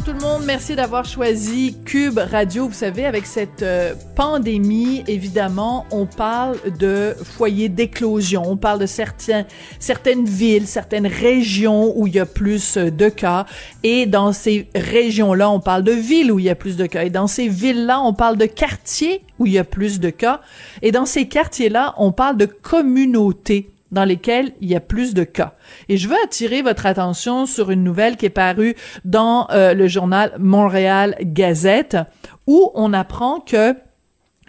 Bonjour tout le monde, merci d'avoir choisi Cube Radio. Vous savez, avec cette euh, pandémie, évidemment, on parle de foyers d'éclosion, on parle de certains, certaines villes, certaines régions où il y a plus de cas. Et dans ces régions-là, on parle de villes où il y a plus de cas. Et dans ces villes-là, on parle de quartiers où il y a plus de cas. Et dans ces quartiers-là, on parle de communautés dans lesquels il y a plus de cas. Et je veux attirer votre attention sur une nouvelle qui est parue dans euh, le journal Montréal Gazette, où on apprend que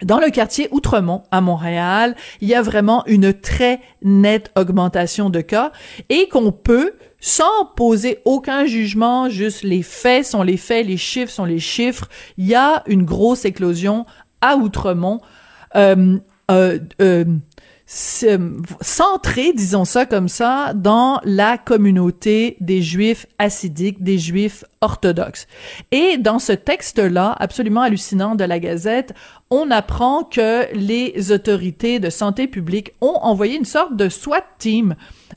dans le quartier Outremont à Montréal, il y a vraiment une très nette augmentation de cas et qu'on peut sans poser aucun jugement, juste les faits sont les faits, les chiffres sont les chiffres, il y a une grosse éclosion à Outremont. Euh, euh, euh centré, disons ça comme ça, dans la communauté des juifs assidiques, des juifs orthodoxes. Et dans ce texte-là, absolument hallucinant de la Gazette, on apprend que les autorités de santé publique ont envoyé une sorte de SWAT team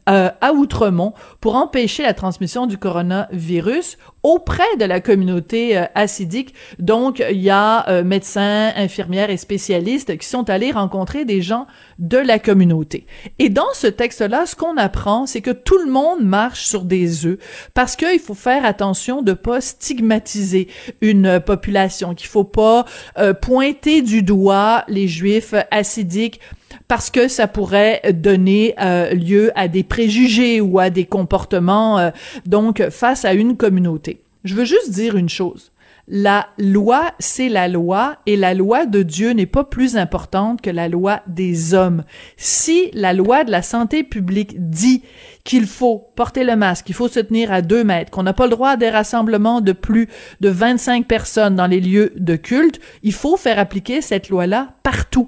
euh, à Outremont pour empêcher la transmission du coronavirus auprès de la communauté euh, acidique. Donc, il y a euh, médecins, infirmières et spécialistes qui sont allés rencontrer des gens de la communauté. Et dans ce texte-là, ce qu'on apprend, c'est que tout le monde marche sur des œufs parce qu'il faut faire attention de pas stigmatiser une population, qu'il faut pas pointer du doigt les juifs acidiques parce que ça pourrait donner euh, lieu à des préjugés ou à des comportements euh, donc face à une communauté. Je veux juste dire une chose. La loi, c'est la loi, et la loi de Dieu n'est pas plus importante que la loi des hommes. Si la loi de la santé publique dit qu'il faut porter le masque, qu'il faut se tenir à deux mètres, qu'on n'a pas le droit à des rassemblements de plus de 25 personnes dans les lieux de culte, il faut faire appliquer cette loi-là partout.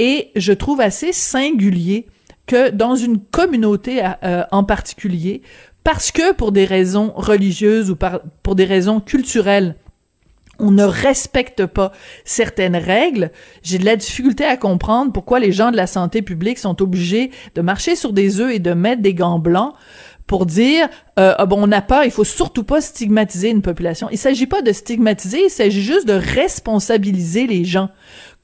Et je trouve assez singulier que dans une communauté euh, en particulier, parce que pour des raisons religieuses ou pour des raisons culturelles, on ne respecte pas certaines règles, j'ai de la difficulté à comprendre pourquoi les gens de la santé publique sont obligés de marcher sur des œufs et de mettre des gants blancs pour dire euh, ah bon on a peur, il faut surtout pas stigmatiser une population. Il s'agit pas de stigmatiser, il s'agit juste de responsabiliser les gens.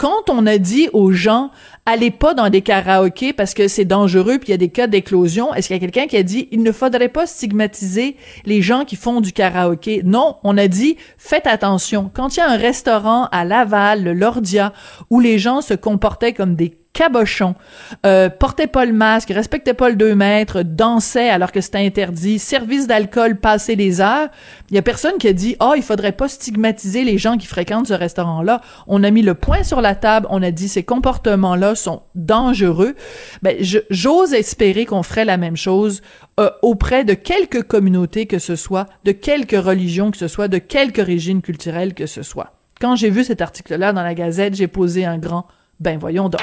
Quand on a dit aux gens allez pas dans des karaokés parce que c'est dangereux puis il y a des cas d'éclosion, est-ce qu'il y a quelqu'un qui a dit il ne faudrait pas stigmatiser les gens qui font du karaoké? Non, on a dit faites attention. Quand il y a un restaurant à Laval, le Lordia, où les gens se comportaient comme des cabochon, euh, portait pas le masque, respectait pas le 2 mètres, dansait alors que c'était interdit, service d'alcool passé les heures. Il y a personne qui a dit "Oh, il faudrait pas stigmatiser les gens qui fréquentent ce restaurant-là." On a mis le point sur la table, on a dit ces comportements-là sont dangereux. Ben j'ose espérer qu'on ferait la même chose euh, auprès de quelques communautés que ce soit, de quelques religions que ce soit, de quelques régimes culturels que ce soit. Quand j'ai vu cet article-là dans la Gazette, j'ai posé un grand ben voyons donc.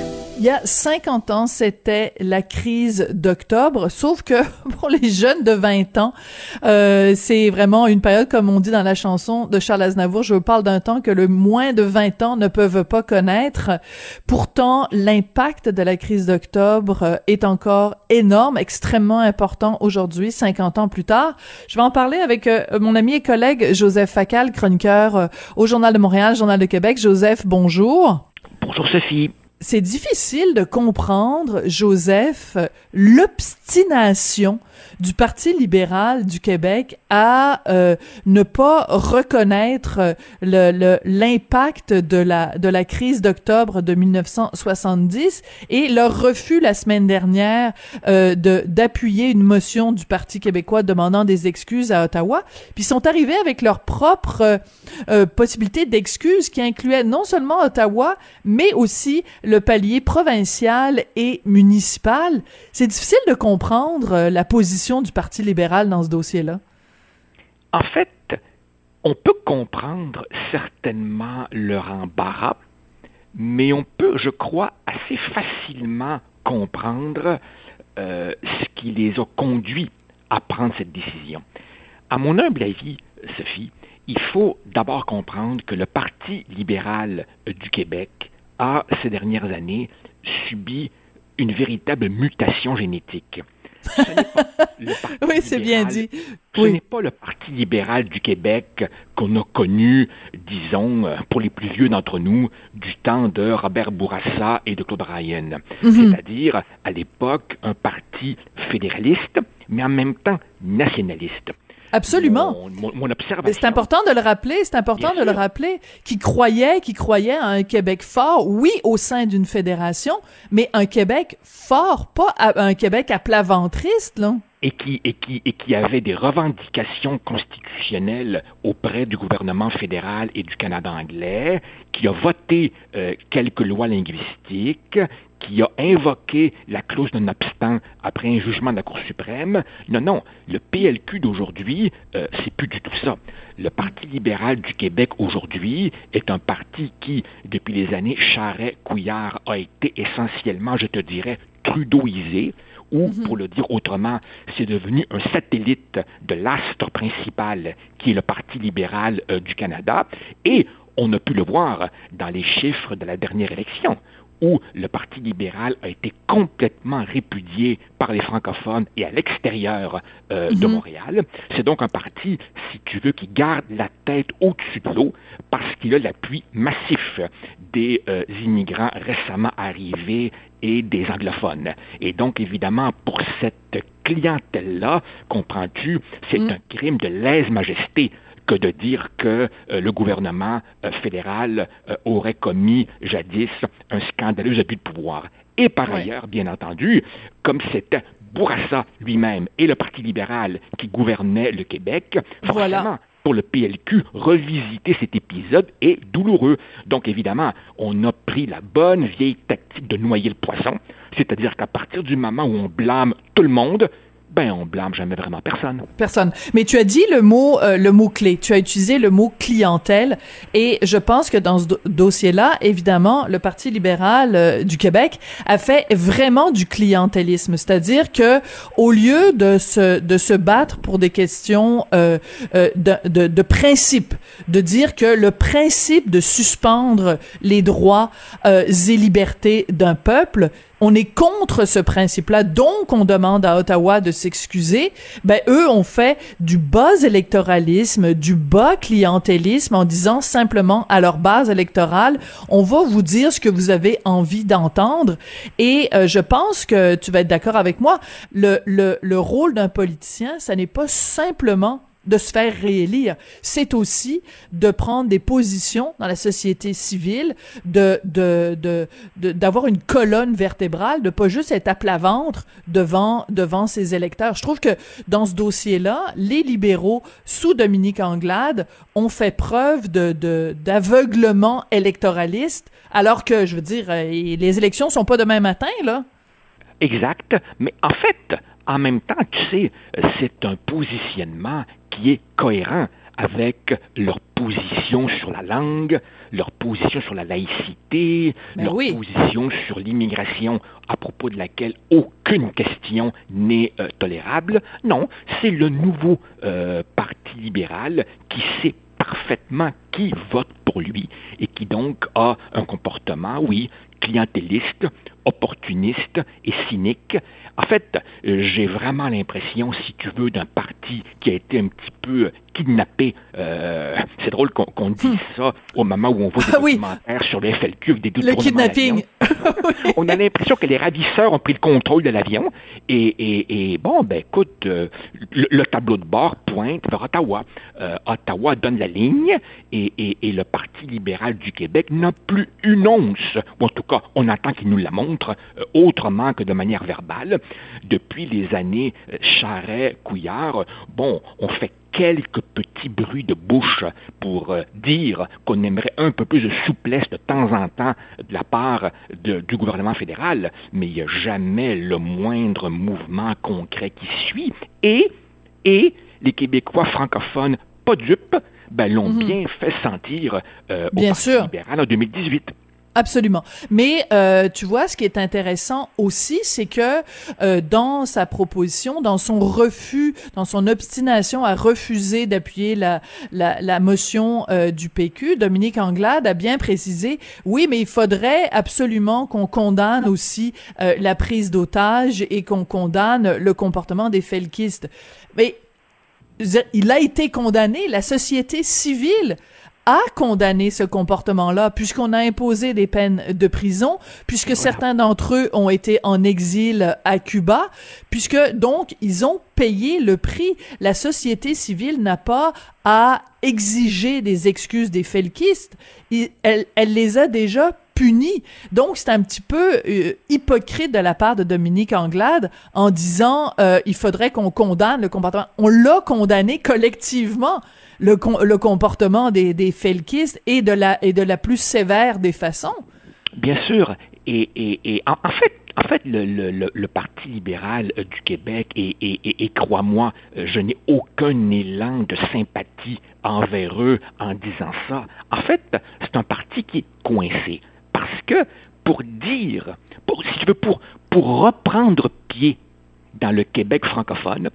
Il y a 50 ans, c'était la crise d'octobre, sauf que pour les jeunes de 20 ans, euh, c'est vraiment une période, comme on dit dans la chanson de Charles Aznavour, je parle d'un temps que le moins de 20 ans ne peuvent pas connaître. Pourtant, l'impact de la crise d'octobre euh, est encore énorme, extrêmement important aujourd'hui, 50 ans plus tard. Je vais en parler avec euh, mon ami et collègue Joseph Facal, chroniqueur au Journal de Montréal, Journal de Québec. Joseph, bonjour. Bonjour Sophie c'est difficile de comprendre, Joseph, l'obstination du Parti libéral du Québec à euh, ne pas reconnaître le l'impact de la de la crise d'octobre de 1970 et leur refus la semaine dernière euh, de d'appuyer une motion du Parti québécois demandant des excuses à Ottawa, puis sont arrivés avec leur propre euh, possibilité d'excuses qui incluait non seulement Ottawa mais aussi le palier provincial et municipal. C'est difficile de comprendre la position du Parti libéral dans ce dossier-là? En fait, on peut comprendre certainement leur embarras, mais on peut, je crois, assez facilement comprendre euh, ce qui les a conduits à prendre cette décision. À mon humble avis, Sophie, il faut d'abord comprendre que le Parti libéral du Québec a, ces dernières années, subi une véritable mutation génétique. oui, c'est bien dit. Ce n'est pas le Parti libéral du Québec qu'on a connu, disons, pour les plus vieux d'entre nous, du temps de Robert Bourassa et de Claude Ryan. Mhm. C'est-à-dire, à l'époque, un parti fédéraliste, mais en même temps nationaliste. Absolument. Mon, observation. C'est important de le rappeler, c'est important de le rappeler, qui croyait, qui croyait à un Québec fort, oui, au sein d'une fédération, mais un Québec fort, pas un Québec à plat ventriste, là et qui, et, qui, et qui avait des revendications constitutionnelles auprès du gouvernement fédéral et du Canada anglais, qui a voté euh, quelques lois linguistiques, qui a invoqué la clause de non après un jugement de la Cour suprême. Non, non, le PLQ d'aujourd'hui, euh, c'est plus du tout ça. Le Parti libéral du Québec aujourd'hui est un parti qui, depuis les années Charret-Couillard, a été essentiellement, je te dirais, trudeauisé, ou, mhm. pour le dire autrement, c'est devenu un satellite de l'astre principal qui est le Parti libéral euh, du Canada. Et on a pu le voir dans les chiffres de la dernière élection où le Parti libéral a été complètement répudié par les francophones et à l'extérieur euh, de mhm. Montréal. C'est donc un parti, si tu veux, qui garde la tête au-dessus de l'eau parce qu'il a l'appui massif des euh, immigrants récemment arrivés et des anglophones. Et donc, évidemment, pour cette clientèle-là, comprends-tu, c'est mhm. un crime de lèse-majesté que de dire que euh, le gouvernement euh, fédéral euh, aurait commis jadis un scandaleux abus de pouvoir. Et par ailleurs, bien entendu, comme c'était Bourassa lui-même et le Parti libéral qui gouvernait le Québec, forcément, pour le PLQ, revisiter cet épisode est douloureux. Donc évidemment, on a pris la bonne vieille tactique de noyer le poisson, c'est-à-dire qu'à partir du moment où on blâme tout le monde, ben on blâme jamais vraiment personne. Personne. Mais tu as dit le mot euh, le mot clé. Tu as utilisé le mot clientèle et je pense que dans ce dossier-là, évidemment, le Parti libéral euh, du Québec a fait vraiment du clientélisme, c'est-à-dire que au lieu de se de se battre pour des questions euh, euh de, de, de principe, de dire que le principe de suspendre les droits et libertés d'un peuple on est contre ce principe-là, donc on demande à Ottawa de s'excuser. Ben eux ont fait du bas électoralisme, du bas clientélisme en disant simplement à leur base électorale, on va vous dire ce que vous avez envie d'entendre. Et euh, je pense que tu vas être d'accord avec moi, le, le, le rôle d'un politicien, ça n'est pas simplement de se faire réélire, c'est aussi de prendre des positions dans la société civile, de de de d'avoir une colonne vertébrale, de pas juste être à plat ventre devant devant ses électeurs. Je trouve que dans ce dossier-là, les libéraux sous Dominique Anglade ont fait preuve de d'aveuglement électoraliste, alors que je veux dire, euh, les élections sont pas demain matin là. Exact, mais en fait, en même temps, tu sais, c'est un positionnement qui est cohérent avec leur position sur la langue, leur position sur la laïcité, ben leur position sur l'immigration à propos de laquelle aucune question n'est euh, tolérable. Non, c'est le nouveau euh, Parti libéral qui sait parfaitement qui vote pour lui et qui donc a un comportement, oui, clientéliste, opportuniste et cynique. En fait, euh, j'ai vraiment l'impression, si tu veux, d'un parti qui a été un petit peu kidnappé. Euh, c'est drôle qu'on dise hmm. ça au moment où on voit des ah documentaires sur le FLQ des Le kidnapping. on a l'impression que les ravisseurs ont pris le contrôle de l'avion. Et, bon, ben écoute, euh, le, tableau de bord pointe vers Ottawa. Ottawa donne la ligne et, et le Parti libéral du Québec n'a plus une once, ou en tout cas, on attend qu'il nous la montre euh, autrement que de manière verbale. Depuis les années euh, Charret-Couillard, bon, on fait quelques petits bruits de bouche pour euh, dire qu'on aimerait un peu plus de souplesse de temps en temps de la part du gouvernement fédéral, mais il n'y a jamais le moindre mouvement concret qui suit. Et, et les Québécois francophones, pas dupes, ben, l'ont mhm. bien fait sentir euh, au bien Parti sûr. libéral en 2018. Absolument. Mais euh, tu vois, ce qui est intéressant aussi, c'est que euh, dans sa proposition, dans son refus, dans son obstination à refuser d'appuyer la, la, la, motion euh, du PQ, Dominique Anglade a bien précisé, oui, mais il faudrait absolument qu'on condamne aussi euh, la prise d'otages et qu'on condamne le comportement des felkistes. Mais il a été condamné, la société civile a condamné ce comportement-là, puisqu'on a imposé des peines de prison, puisque certains d'entre eux ont été en exil à Cuba, puisque donc ils ont payé le prix. La société civile n'a pas à exiger des excuses des felkistes. Elle, elle les a déjà Donc, c'est un petit peu euh, hypocrite de la part de Dominique Anglade en disant euh, il faudrait qu'on condamne le comportement. On l'a condamné collectivement le, le comportement des, des felkistes et de la et de la plus sévère des façons. Bien sûr. Et, et, en, fait, en fait, le, le, le, Parti libéral euh, du Québec, et, et, et crois-moi, euh, je n'ai aucun élan de sympathie envers eux en disant ça. En fait, c'est un parti qui est coincé. Parce que pour dire, pour, si tu veux, pour, pour reprendre pied dans le Québec francophone,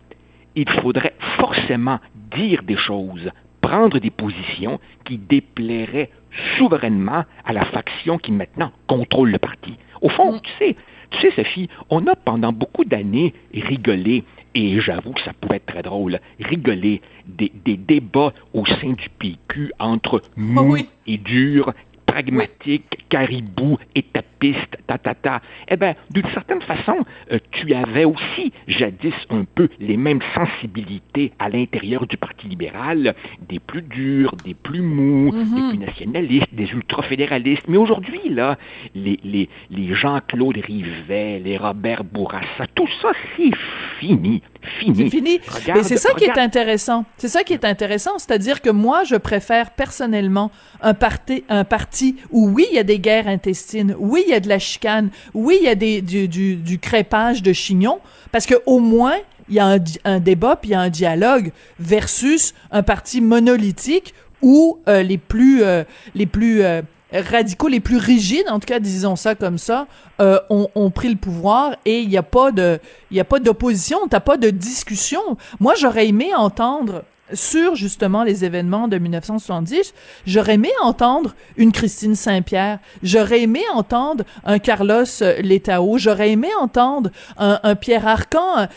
il faudrait forcément dire des choses, prendre des positions qui déplairaient souverainement à la faction qui maintenant contrôle le parti. Au fond, mm. tu sais, tu sais, Sophie, on a pendant beaucoup d'années rigolé, et j'avoue que ça pouvait être très drôle, rigolé des, débats au sein du PQ entre ah mou et dur pragmatique, caribou, étapiste, ta, ta, ta. Eh bien, d'une certaine façon, euh, tu avais aussi jadis un peu les mêmes sensibilités à l'intérieur du Parti libéral, des plus durs, des plus mous, des mhm. plus nationalistes, des ultra-fédéralistes. Mais aujourd'hui, là, les, les, les Jean-Claude Rivet, les Robert Bourassa, tout ça, c'est fini. Fini. C'est fini. Mais c'est ça qui est intéressant. C'est ça qui est intéressant. C'est-à-dire que moi, je préfère personnellement un parti, un parti où oui, il y a des guerres intestines, oui, il y a de la chicane, oui, il y a des, du, du, du crépage de chignons, parce que au moins, il y a un, un débat puis il y a un dialogue versus un parti monolithique où euh, les plus euh, les plus euh, radicaux, les plus rigides, en tout cas, disons ça comme ça, euh, ont, pris le pouvoir et il n'y a pas de, il a pas d'opposition, t'as pas de discussion. Moi, j'aurais aimé entendre sur justement les événements de 1970, j'aurais aimé entendre une Christine Saint-Pierre, j'aurais aimé entendre un Carlos Letao, j'aurais aimé entendre un, un Pierre Arcan,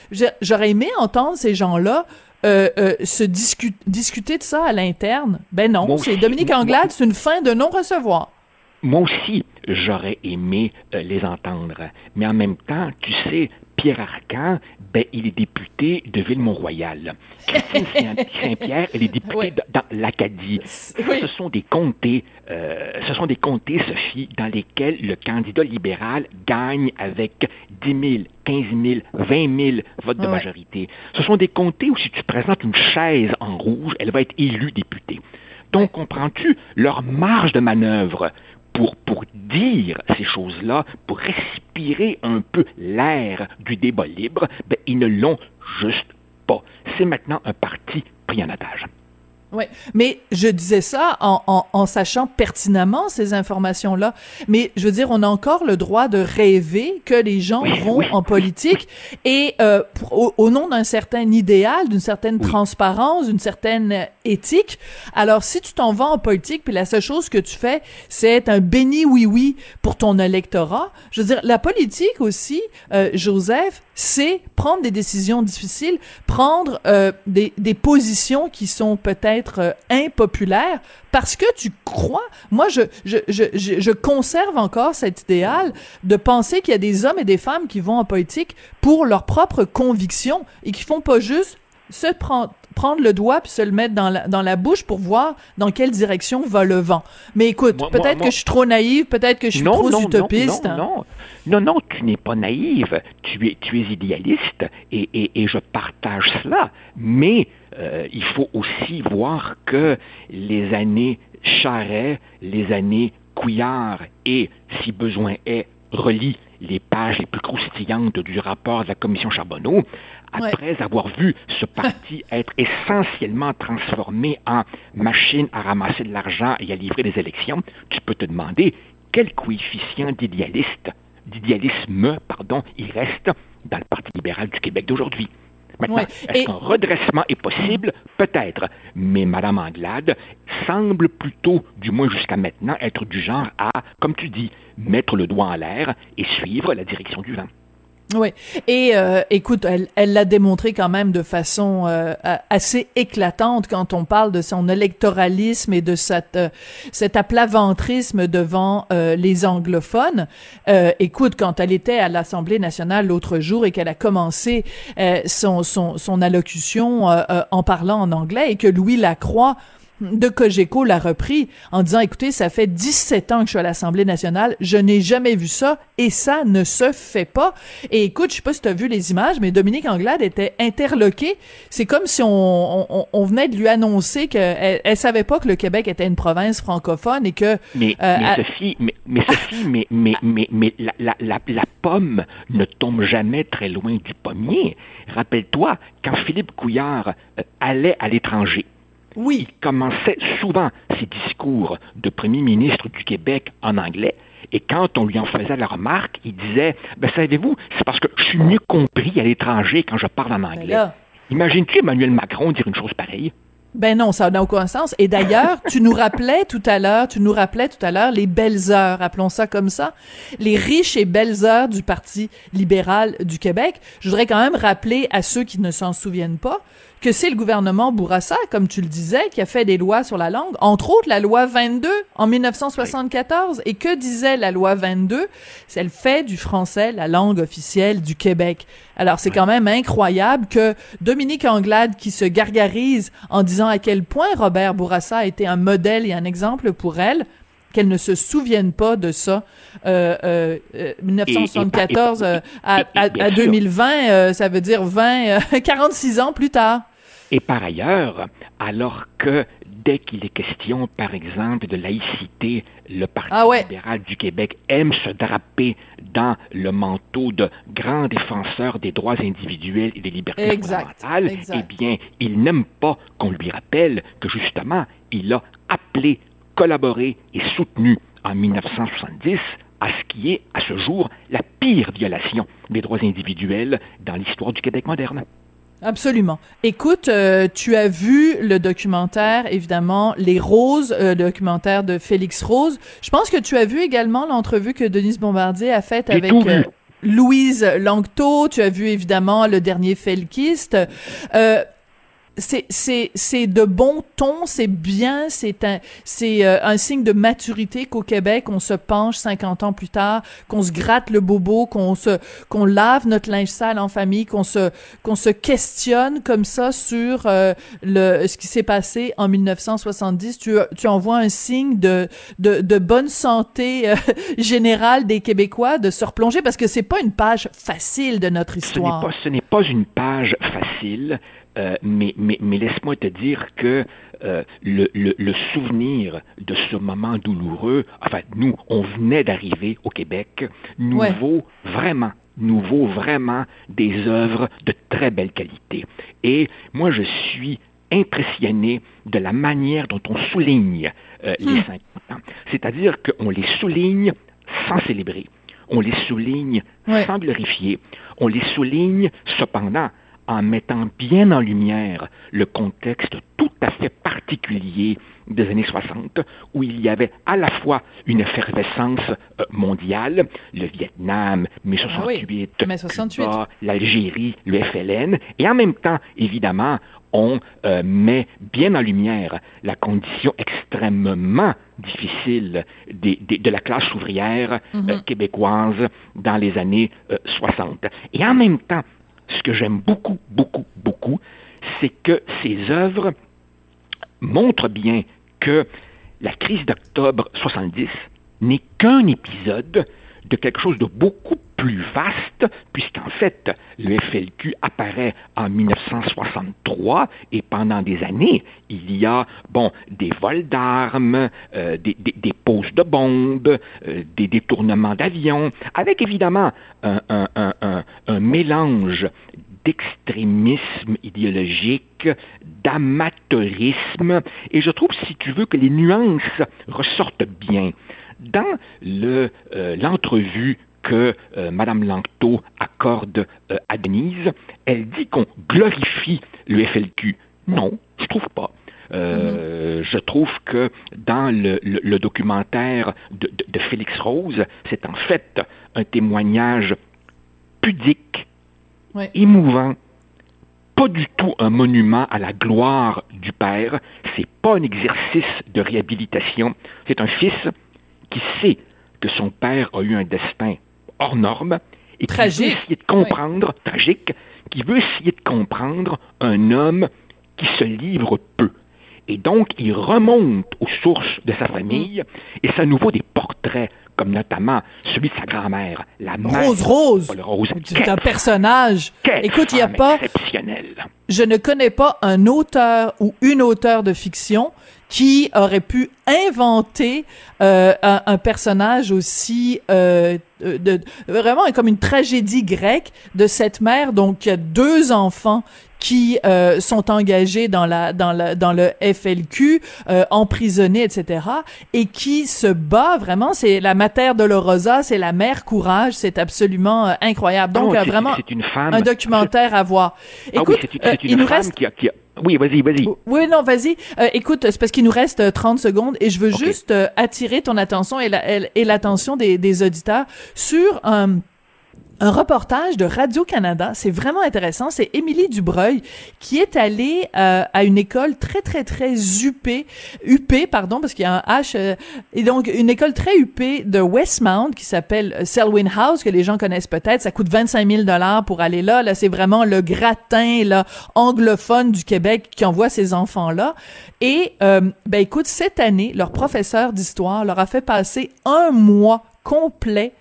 j'aurais aimé entendre ces gens-là euh, euh, se discuter de ça à l'interne? Ben non, c'est Dominique Anglade, c'est une fin de non-recevoir. Moi aussi, j'aurais aimé euh, les entendre. Mais en même temps, tu sais, Pierre Arcan, ben, il est député de Ville-Mont-Royal. Christine Saint-Pierre, elle est députée dans l'Acadie. Ce sont des comtés, euh, ce sont des comtés, Sophie, dans lesquels le candidat libéral gagne avec 10 000, 15 000, 20 000 votes de majorité. Ce sont des comtés où si tu présentes une chaise en rouge, elle va être élue députée. Donc, comprends-tu leur marge de manœuvre pour, pour dire ces choses-là, pour respirer un peu l'air du débat libre, ben, ils ne l'ont juste pas. C'est maintenant un parti pris en otage. Oui, mais je disais ça en, en, en sachant pertinemment ces informations-là. Mais je veux dire, on a encore le droit de rêver que les gens vont en politique et euh, au, nom d'un certain idéal, d'une certaine transparence, d'une certaine éthique. Alors, si tu t'en vas en politique, puis la seule chose que tu fais, c'est être un béni oui-oui pour ton électorat. Je veux dire, la politique aussi, euh, Joseph, c'est prendre des décisions difficiles, prendre euh, des, des positions qui sont peut-être euh, impopulaire parce que tu crois. Moi, je, je, je, je, conserve encore cet idéal de penser qu'il y a des hommes et des femmes qui vont en politique pour leurs propres convictions et qui font pas juste se prendre prendre le doigt puis se le mettre dans la, dans la bouche pour voir dans quelle direction va le vent. Mais écoute, peut-être que je suis trop naïve, peut-être que je suis trop utopiste. Non, non, non, non, tu n'es pas naïve, tu es, tu es idéaliste et, et, et je partage cela. Mais euh, il faut aussi voir que les années Charret, les années Couillard et, si besoin est, relie les pages les plus croustillantes du rapport de la commission Charbonneau, après avoir vu ce parti être essentiellement transformé en machine à ramasser de l'argent et à livrer des élections, tu peux te demander quel coefficient d'idéaliste, d'idéalisme, pardon, il reste dans le Parti libéral du Québec d'aujourd'hui. Maintenant, est-ce qu'un redressement est possible? Peut-être. Mais Mme Anglade semble plutôt, du moins jusqu'à maintenant, être du genre à, comme tu dis, mettre le doigt en l'air et suivre la direction du vent. Oui. Et euh, écoute, elle, elle l'a démontré quand même de façon euh, assez éclatante quand on parle de son électoralisme et de cette, euh, cet aplaventrisme devant les anglophones. écoute, quand elle était à l'Assemblée nationale l'autre jour et qu'elle a commencé son, son, son allocution en parlant en anglais et que Louis Lacroix de Cogeco l'a repris en disant, écoutez, ça fait 17 ans que je suis à l'Assemblée nationale, je n'ai jamais vu ça et ça ne se fait pas. Et écoute, je sais pas si tu as vu les images, mais Dominique Anglade était interloquée. C'est comme si on, on, venait de lui annoncer qu'elle elle savait pas que le Québec était une province francophone et que... Mais, euh, mais Sophie, mais, mais, Sophie, mais, mais, mais, mais la, la, la, la pomme ne tombe jamais très loin du pommier. Rappelle-toi, quand Philippe Couillard euh, allait à l'étranger, oui. Il commençait souvent ses discours de premier ministre du Québec en anglais. Et quand on lui en faisait la remarque, il disait ben, Savez-vous, c'est parce que je suis mieux compris à l'étranger quand je parle en anglais. Imagine-tu Emmanuel Macron dire une chose pareille ben non, ça n'a aucun sens. Et d'ailleurs, tu nous rappelais tout à l'heure, tu nous rappelais tout à l'heure les belles heures, appelons ça comme ça, les riches et belles heures du Parti libéral du Québec. Je voudrais quand même rappeler à ceux qui ne s'en souviennent pas que c'est le gouvernement Bourassa, comme tu le disais, qui a fait des lois sur la langue, entre autres la loi 22 en 1974. Et que disait la loi 22? Elle fait du français la langue officielle du Québec. Alors c'est quand même incroyable que Dominique Anglade, qui se gargarise en disant à quel point Robert Bourassa a été un modèle et un exemple pour elle, qu'elle ne se souvienne pas de ça. Euh, euh, 1974 euh, à, à, à 2020, euh, ça veut dire 20, 46 ans plus tard. Et par ailleurs, alors que dès qu'il est question, par exemple, de laïcité, le Parti ah libéral du Québec aime se draper dans le manteau de grand défenseur des droits individuels et des libertés fondamentales, eh bien, il n'aime pas qu'on lui rappelle que justement, il a appelé, collaboré et soutenu en 1970 à ce qui est, à ce jour, la pire violation des droits individuels dans l'histoire du Québec moderne. Absolument. Écoute, euh, tu as vu le documentaire, évidemment, Les Roses, euh, le documentaire de Félix Rose. Je pense que tu as vu également l'entrevue que Denise Bombardier a faite avec euh, Louise Langto. Tu as vu évidemment le dernier Felkiste c'est c'est c'est de bon ton, c'est bien, c'est un c'est euh, un signe de maturité qu'au Québec on se penche 50 ans plus tard, qu'on se gratte le bobo, qu'on se qu'on lave notre linge sale en famille, qu'on se qu'on se questionne comme ça sur euh, le ce qui s'est passé en 1970. Tu tu envoies un signe de de, de bonne santé euh, générale des Québécois de se replonger parce que c'est pas une page facile de notre histoire. Ce n'est pas, ce n'est pas une page facile. Euh, mais, mais, mais laisse-moi te dire que euh, le, le, le, souvenir de ce moment douloureux, enfin, nous, on venait d'arriver au Québec, nous vaut vraiment nous vaut vraiment des œuvres de très belle qualité. Et moi, je suis impressionné de la manière dont on souligne euh, les 50 hmm. ans. C'est-à-dire qu'on les souligne sans célébrer. On les souligne sans glorifier. On les souligne cependant en mettant bien en lumière le contexte tout à fait particulier des années 60, où il y avait à la fois une effervescence euh, mondiale, le Vietnam, mai 68, ah l'Algérie, le FLN, et en même temps, évidemment, on euh, met bien en lumière la condition extrêmement difficile de la classe ouvrière euh, mm-hmm. québécoise dans les années 60. Et en même temps, ce que j'aime beaucoup, beaucoup, beaucoup, c'est que ces œuvres montrent bien que la crise d'octobre 70 n'est qu'un épisode de quelque chose de beaucoup plus vaste, puisqu'en fait, le FLQ apparaît en 1963 et pendant des années, il y a, bon, des vols d'armes, euh, des, des, poses de bombes, euh, des détournements d'avions, avec évidemment un, un, un, un mélange d'extrémisme idéologique, d'amateurisme, et je trouve, si tu veux, que les nuances ressortent bien. Dans le, euh, l'entrevue que euh, Mme Langto accorde euh, à Denise, elle dit qu'on glorifie le FLQ. Non, je trouve pas. Euh, je trouve que dans le, documentaire de, Félix Rose, c'est en fait un témoignage pudique, émouvant, pas du tout un monument à la gloire du père, c'est pas un exercice de réhabilitation, c'est un fils qui sait que son père a eu un destin hors norme et qui veut essayer de comprendre, tragique, qui veut essayer de comprendre un homme qui se livre peu. Et donc, il remonte aux sources de sa famille, et c'est à nouveau des portraits, comme notamment celui de sa grand-mère, la mère. Rose Rose. Rose. C'est un personnage. Écoute, il n'y a pas. Exceptionnel. Je ne connais pas un auteur ou une auteure de fiction qui aurait pu inventer euh, un, personnage aussi euh, de, vraiment comme une tragédie grecque de cette mère donc qui a deux enfants qui euh, sont engagés dans la dans la dans le FLQ, euh, emprisonnés, etc. Et qui se bat vraiment. C'est la Mater Dolorosa, c'est la mère courage. C'est absolument euh, incroyable. Donc ah vraiment une femme. un documentaire à voir. Ah Écoute, oui, c'est une, il nous reste... qui a, qui a... Oui, vas-y, vas-y. Oui, non, vas-y. écoute, c'est parce qu'il nous reste 30 secondes et je veux juste attirer ton attention et l'attention des, des auditeurs sur un un reportage de Radio-Canada. C'est vraiment intéressant. C'est Émilie Dubreuil qui est allée euh, à une école très, très, très UP, UP, pardon, parce qu'il y a un H, euh, et donc une école très UP de Westmount qui s'appelle Selwyn House, que les gens connaissent peut-être. Ça coûte 25 000 dollars pour aller là. Là, c'est vraiment le gratin, là, anglophone du Québec qui envoie ces enfants-là. Et, euh, ben écoute, cette année, leur professeur d'histoire leur a fait passer un mois complet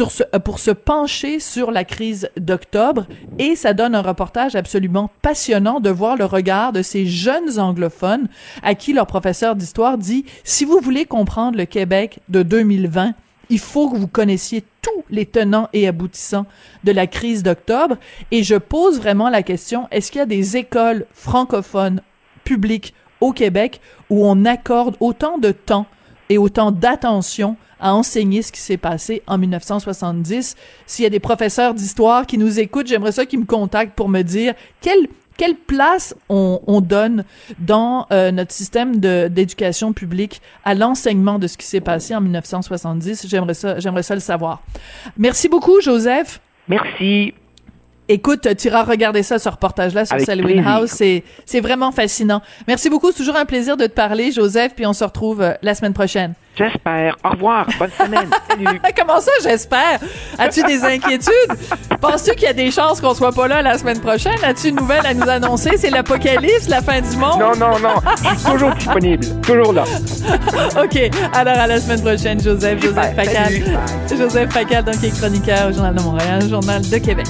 euh, pour se pencher sur la crise d'octobre et ça donne un reportage absolument passionnant de voir le regard de ces jeunes anglophones à qui leur professeur d'histoire dit si vous voulez comprendre le Québec de 2020, il faut que vous connaissiez tous les tenants et aboutissants de la crise d'octobre. Et je pose vraiment la question, est-ce qu'il y a des écoles francophones publiques au Québec où on accorde autant de temps et autant d'attention à enseigner ce qui s'est passé en 1970. S'il y a des professeurs d'histoire qui nous écoutent, j'aimerais ça qu'ils me contactent pour me dire quelle quelle place on, on donne dans euh, notre système d'éducation publique à l'enseignement de ce qui s'est passé en 1970. J'aimerais ça, j'aimerais ça le savoir. Merci beaucoup, Joseph. Merci. Écoute, tu iras regarder ça, ce reportage-là sur Selwyn House. C'est, c'est vraiment fascinant. Merci beaucoup. C'est toujours un plaisir de te parler, Joseph, puis on se retrouve euh, la semaine prochaine. J'espère. Au revoir. Bonne semaine. Salut. Comment ça, j'espère? As-tu des inquiétudes? Penses-tu qu'il y a des chances qu'on soit pas là la semaine prochaine? As-tu une nouvelle à nous annoncer? C'est l'apocalypse, la fin du monde? Non, non, non. Je suis toujours disponible. Toujours là. OK. Alors, à la semaine prochaine, Joseph. Joseph Facal. Joseph Facal, donc, qui est chroniqueur au Journal de Montréal, Journal de Québec.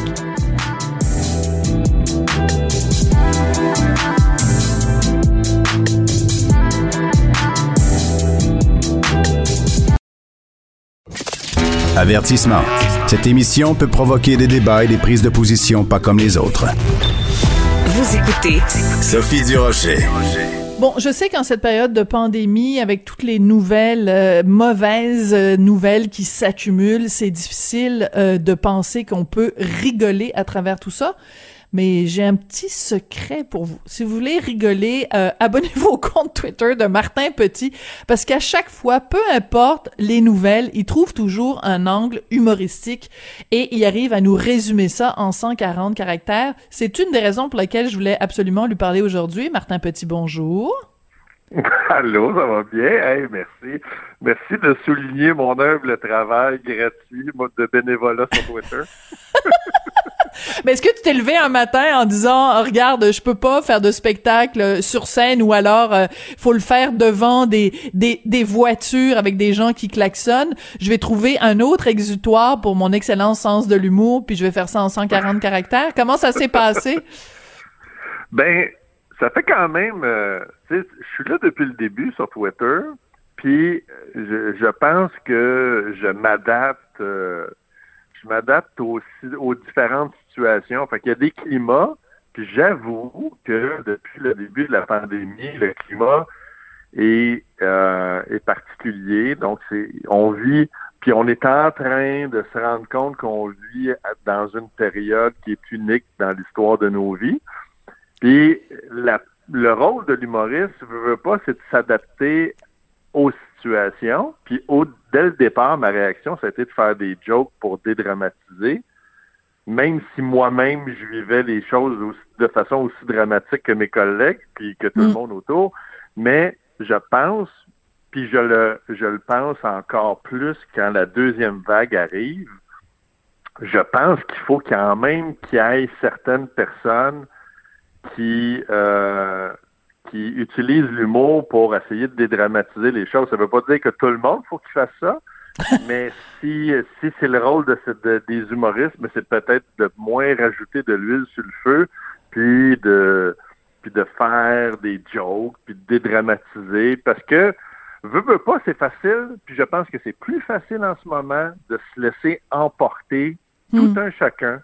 Avertissement. Cette émission peut provoquer des débats et des prises de position pas comme les autres. Vous écoutez Sophie Durocher. Bon, je sais qu'en cette période de pandémie, avec toutes les nouvelles, euh, mauvaises euh, nouvelles qui s'accumulent, c'est difficile euh, de penser qu'on peut rigoler à travers tout ça mais j'ai un petit secret pour vous. Si vous voulez rigoler, euh, abonnez-vous au compte Twitter de Martin Petit, parce qu'à chaque fois, peu importe les nouvelles, il trouve toujours un angle humoristique et il arrive à nous résumer ça en 140 caractères. C'est une des raisons pour lesquelles je voulais absolument lui parler aujourd'hui. Martin Petit, bonjour. Allô, ça va bien? Hey, merci. Merci de souligner mon humble travail gratuit de bénévolat sur Twitter. Mais est-ce que tu t'es levé un matin en disant, oh, regarde, je peux pas faire de spectacle sur scène ou alors euh, faut le faire devant des, des, des voitures avec des gens qui klaxonnent? Je vais trouver un autre exutoire pour mon excellent sens de l'humour puis je vais faire ça en 140 caractères. Comment ça s'est passé? Ben, ça fait quand même, euh, je suis là depuis le début sur Twitter, puis je, je pense que je m'adapte. Euh, je m'adapte aussi aux différentes situations. Fait qu'il y a des climats, puis j'avoue que depuis le début de la pandémie, le climat est, euh, est particulier. Donc, c'est on vit, puis on est en train de se rendre compte qu'on vit dans une période qui est unique dans l'histoire de nos vies. Puis le rôle de l'humoriste, je veux pas, c'est de s'adapter aux situations. Puis dès le départ, ma réaction, été de faire des jokes pour dédramatiser. Même si moi-même, je vivais les choses de façon aussi dramatique que mes collègues, puis que tout le monde autour. Mais je pense, puis je le, je le pense encore plus quand la deuxième vague arrive, je pense qu'il faut quand même qu'il y ait certaines personnes qui, euh, qui utilisent l'humour pour essayer de dédramatiser les choses. Ça ne veut pas dire que tout le monde faut qu'il fasse ça, mais si, si c'est le rôle de, des humoristes, mais c'est peut-être de moins rajouter de l'huile sur le feu, puis de puis de faire des jokes, puis de dédramatiser, parce que veut, veut pas, c'est facile, puis je pense que c'est plus facile en ce moment de se laisser emporter tout un chacun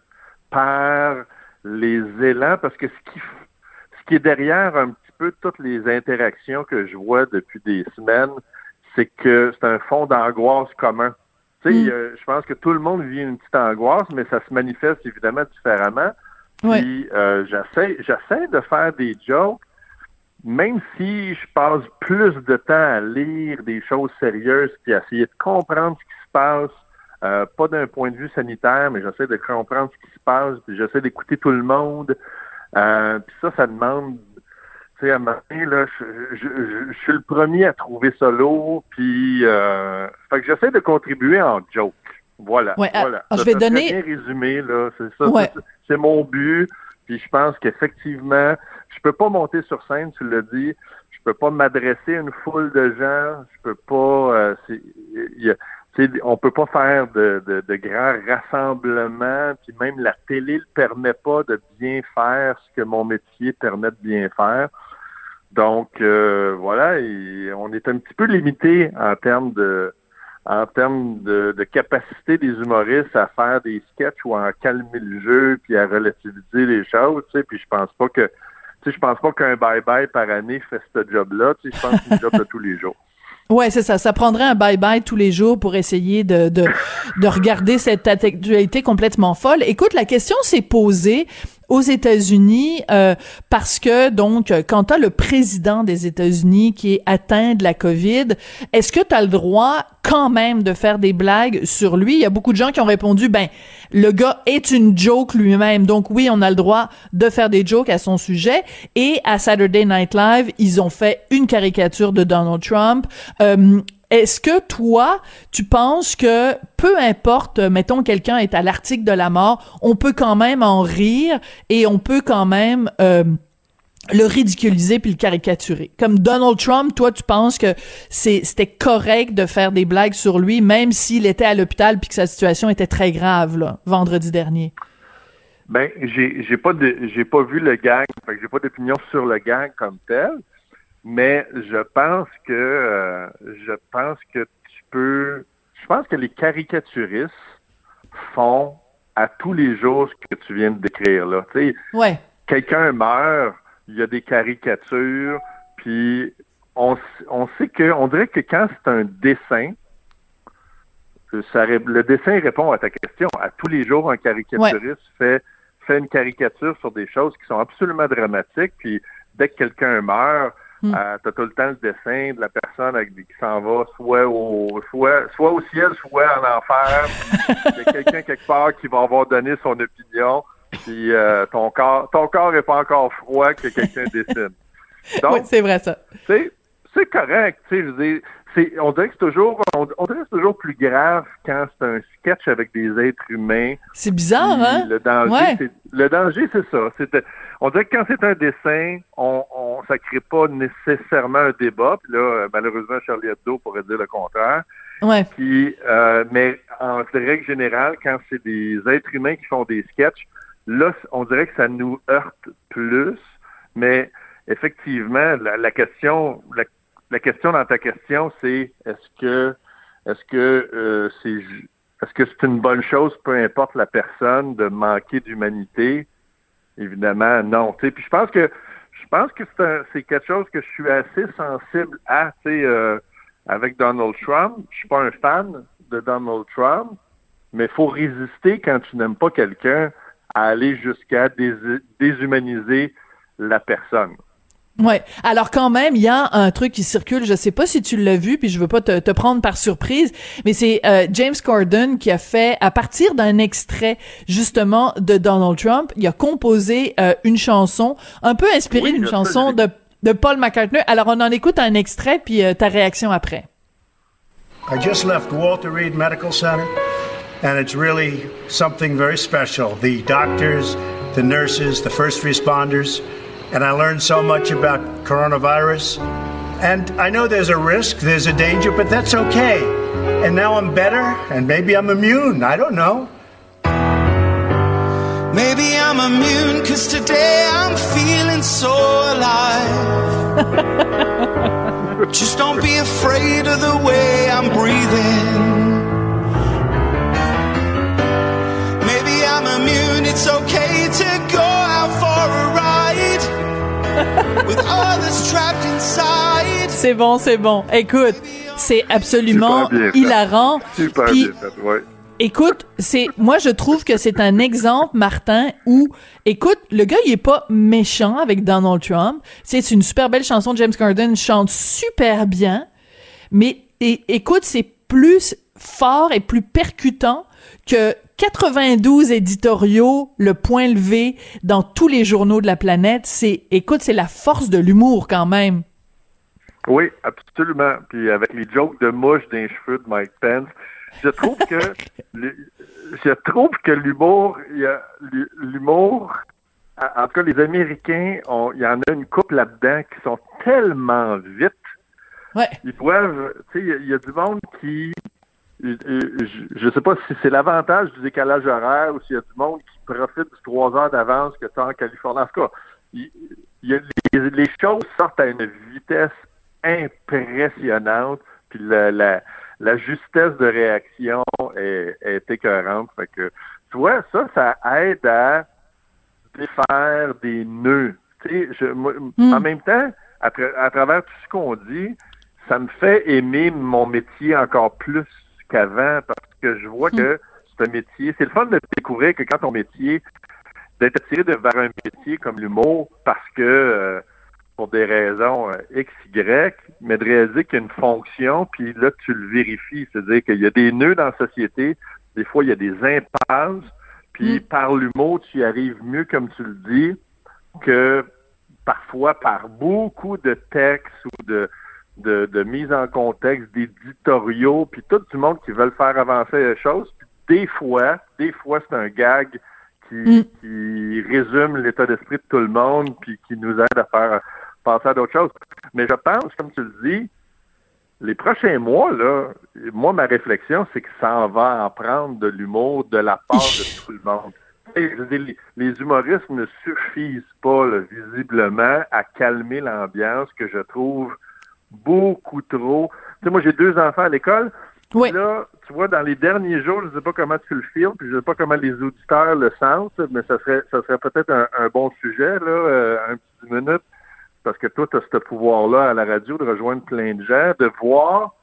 par les élans, parce que ce qui, ce qui est derrière un petit peu toutes les interactions que je vois depuis des semaines, c'est que c'est un fond d'angoisse commun. Tu sais, je pense que tout le monde vit une petite angoisse, mais ça se manifeste évidemment différemment. Puis euh, j'essaie, j'essaie de faire des jokes, même si je passe plus de temps à lire des choses sérieuses puis à essayer de comprendre ce qui se passe, euh, pas d'un point de vue sanitaire, mais j'essaie de comprendre ce qui se passe, puis j'essaie d'écouter tout le monde. Euh, puis ça, ça demande tu sais, à un moment là, je, je, suis le premier à trouver ça lourd, puis euh, fait que j'essaie de contribuer en joke. Voilà. Ouais, voilà. je vais donner. Bien résumé, là, c'est ça. C'est mon but. Puis je pense qu'effectivement, je peux pas monter sur scène, tu l'as dit. Je peux pas m'adresser à une foule de gens. Je peux pas. Euh, y a, on peut pas faire de, de, de, grands rassemblements, puis même la télé le permet pas de bien faire ce que mon métier permet de bien faire. Donc euh, voilà, on est un petit peu limité en termes de en termes de, de, capacité des humoristes à faire des sketchs ou à calmer le jeu puis à relativiser les choses, tu sais, puis je pense pas que tu sais, je pense pas qu'un bye-bye par année fait ce job-là, tu sais, je pense que c'est un job de tous les jours. Ouais, c'est ça. Ça prendrait un bye-bye tous les jours pour essayer de, de, de regarder cette actualité complètement folle. Écoute, la question s'est posée aux États-Unis euh, parce que donc quand tu as le président des États-Unis qui est atteint de la Covid, est-ce que tu as le droit quand même de faire des blagues sur lui? Il y a beaucoup de gens qui ont répondu ben le gars est une joke lui-même. Donc oui, on a le droit de faire des jokes à son sujet et à Saturday Night Live, ils ont fait une caricature de Donald Trump. Euh, est-ce que toi, tu penses que peu importe, mettons quelqu'un est à l'article de la mort, on peut quand même en rire et on peut quand même euh, le ridiculiser puis le caricaturer? Comme Donald Trump, toi, tu penses que c'était correct de faire des blagues sur lui, même s'il était à l'hôpital puis que sa situation était très grave vendredi dernier? Ben, j'ai pas j'ai pas vu le que j'ai pas d'opinion sur le gang comme tel. Mais je pense que euh, je pense que tu peux. Je pense que les caricaturistes font à tous les jours ce que tu viens de décrire là. Tu sais, ouais. quelqu'un meurt, il y a des caricatures, puis on, on sait que on dirait que quand c'est un dessin, ça, le dessin répond à ta question. À tous les jours, un caricaturiste fait fait une caricature sur des choses qui sont absolument dramatiques, puis dès que quelqu'un meurt, Mm. Euh, tu as tout le temps le dessin de la personne avec, qui s'en va soit au, soit, soit au ciel, soit en enfer. Il y a quelqu'un quelque part qui va avoir donné son opinion. Puis euh, ton corps ton corps n'est pas encore froid que quelqu'un dessine. Donc, oui, c'est vrai ça. C'est correct. Je on dirait que c'est toujours, on, dirait que c'est toujours plus grave quand c'est un sketch avec des êtres humains. C'est bizarre, hein? Le danger, c'est, le danger, c'est ça. On dirait que quand c'est un dessin, on, on, ça crée pas nécessairement un débat. Puis là, malheureusement, Charlie Hebdo pourrait dire le contraire. Ouais. Puis, euh, mais en règle générale, quand c'est des êtres humains qui font des sketchs, là, on dirait que ça nous heurte plus. Mais effectivement, la, la question, la, la question dans ta question, c'est est-ce que est-ce que euh, c'est est-ce que c'est une bonne chose, peu importe la personne, de manquer d'humanité? Évidemment, non. Puis je pense que je pense que c'est quelque chose que je suis assez sensible à. Euh, avec Donald Trump, je suis pas un fan de Donald Trump, mais faut résister quand tu n'aimes pas quelqu'un à aller jusqu'à déshumaniser la personne. Ouais. Alors quand même, il y a un truc qui circule. Je sais pas si tu l'as vu, puis je veux pas te, te prendre par surprise, mais c'est euh, James Corden qui a fait, à partir d'un extrait justement de Donald Trump, il a composé euh, une chanson un peu inspirée d'une chanson de, de Paul McCartney. Alors on en écoute un extrait, puis euh, ta réaction après. I just left Walter Reed Medical Center, and it's really something very special. The doctors, the nurses, the first responders. And I learned so much about coronavirus. And I know there's a risk, there's a danger, but that's okay. And now I'm better, and maybe I'm immune. I don't know. Maybe I'm immune because today I'm feeling so alive. Just don't be afraid of the way I'm breathing. Maybe I'm immune, it's okay to go out for a ride. C'est bon, c'est bon. Écoute, c'est absolument hilarant. Super bien ouais. Écoute, c'est moi je trouve que c'est un exemple Martin où écoute, le gars il est pas méchant avec Donald Trump, c'est une super belle chanson James Corden chante super bien, mais écoute, c'est plus fort et plus percutant que 92 éditoriaux, le point levé dans tous les journaux de la planète. C'est, écoute, c'est la force de l'humour quand même. Oui, absolument. Puis avec les jokes de mouche d'un cheveux de Mike Pence, je trouve que je trouve que l'humour, l'humour, en tout cas les Américains, il y en a une couple là-dedans qui sont tellement vite. Ouais. Ils peuvent, tu sais, il y, a du monde qui je ne sais pas si c'est l'avantage du décalage horaire ou s'il y a du monde qui profite du trois heures d'avance que tu as en Californie. En tout cas, les, choses sortent à une vitesse impressionnante, puis la, justesse de réaction est, est écœurante. Fait que, tu vois, ça, ça aide à défaire des nœuds. Hmm. En même temps, à travers tout ce qu'on dit, ça me fait aimer mon métier encore plus qu'avant parce que je vois que c'est un métier. C'est le fun de découvrir que quand ton métier, d'être attiré vers un métier comme l'humour parce que euh, pour des raisons euh, X, Y, mais de réaliser qu'il y a une fonction, puis là, tu le vérifies. C'est-à-dire qu'il y a des nœuds dans la société, des fois, il y a des impasses, puis mm. par l'humour, tu y arrives mieux, comme tu le dis, que parfois par beaucoup de textes ou de, de, mise en contexte, d'éditoriaux, puis tout le monde qui veulent faire avancer les choses. Puis des fois, des fois, c'est un gag qui, mm. qui résume l'état d'esprit de tout le monde, puis qui nous aide à faire passer à d'autres choses. Mais je pense, comme tu le dis, les prochains mois, là, moi, ma réflexion, c'est que ça en va en prendre de l'humour de la part de tout le monde. les, les, humoristes ne suffisent pas, visiblement, à calmer l'ambiance que je trouve beaucoup trop. Tu sais, moi, j'ai deux enfants à l'école. Oui. Là, tu vois, dans les derniers jours, je ne sais pas comment tu le files, puis je ne sais pas comment les auditeurs le sentent, mais ça serait, ça serait peut-être un, bon sujet, là, euh, un petit minute, parce que toi, tu as ce pouvoir-là à la radio de rejoindre plein de gens, de voir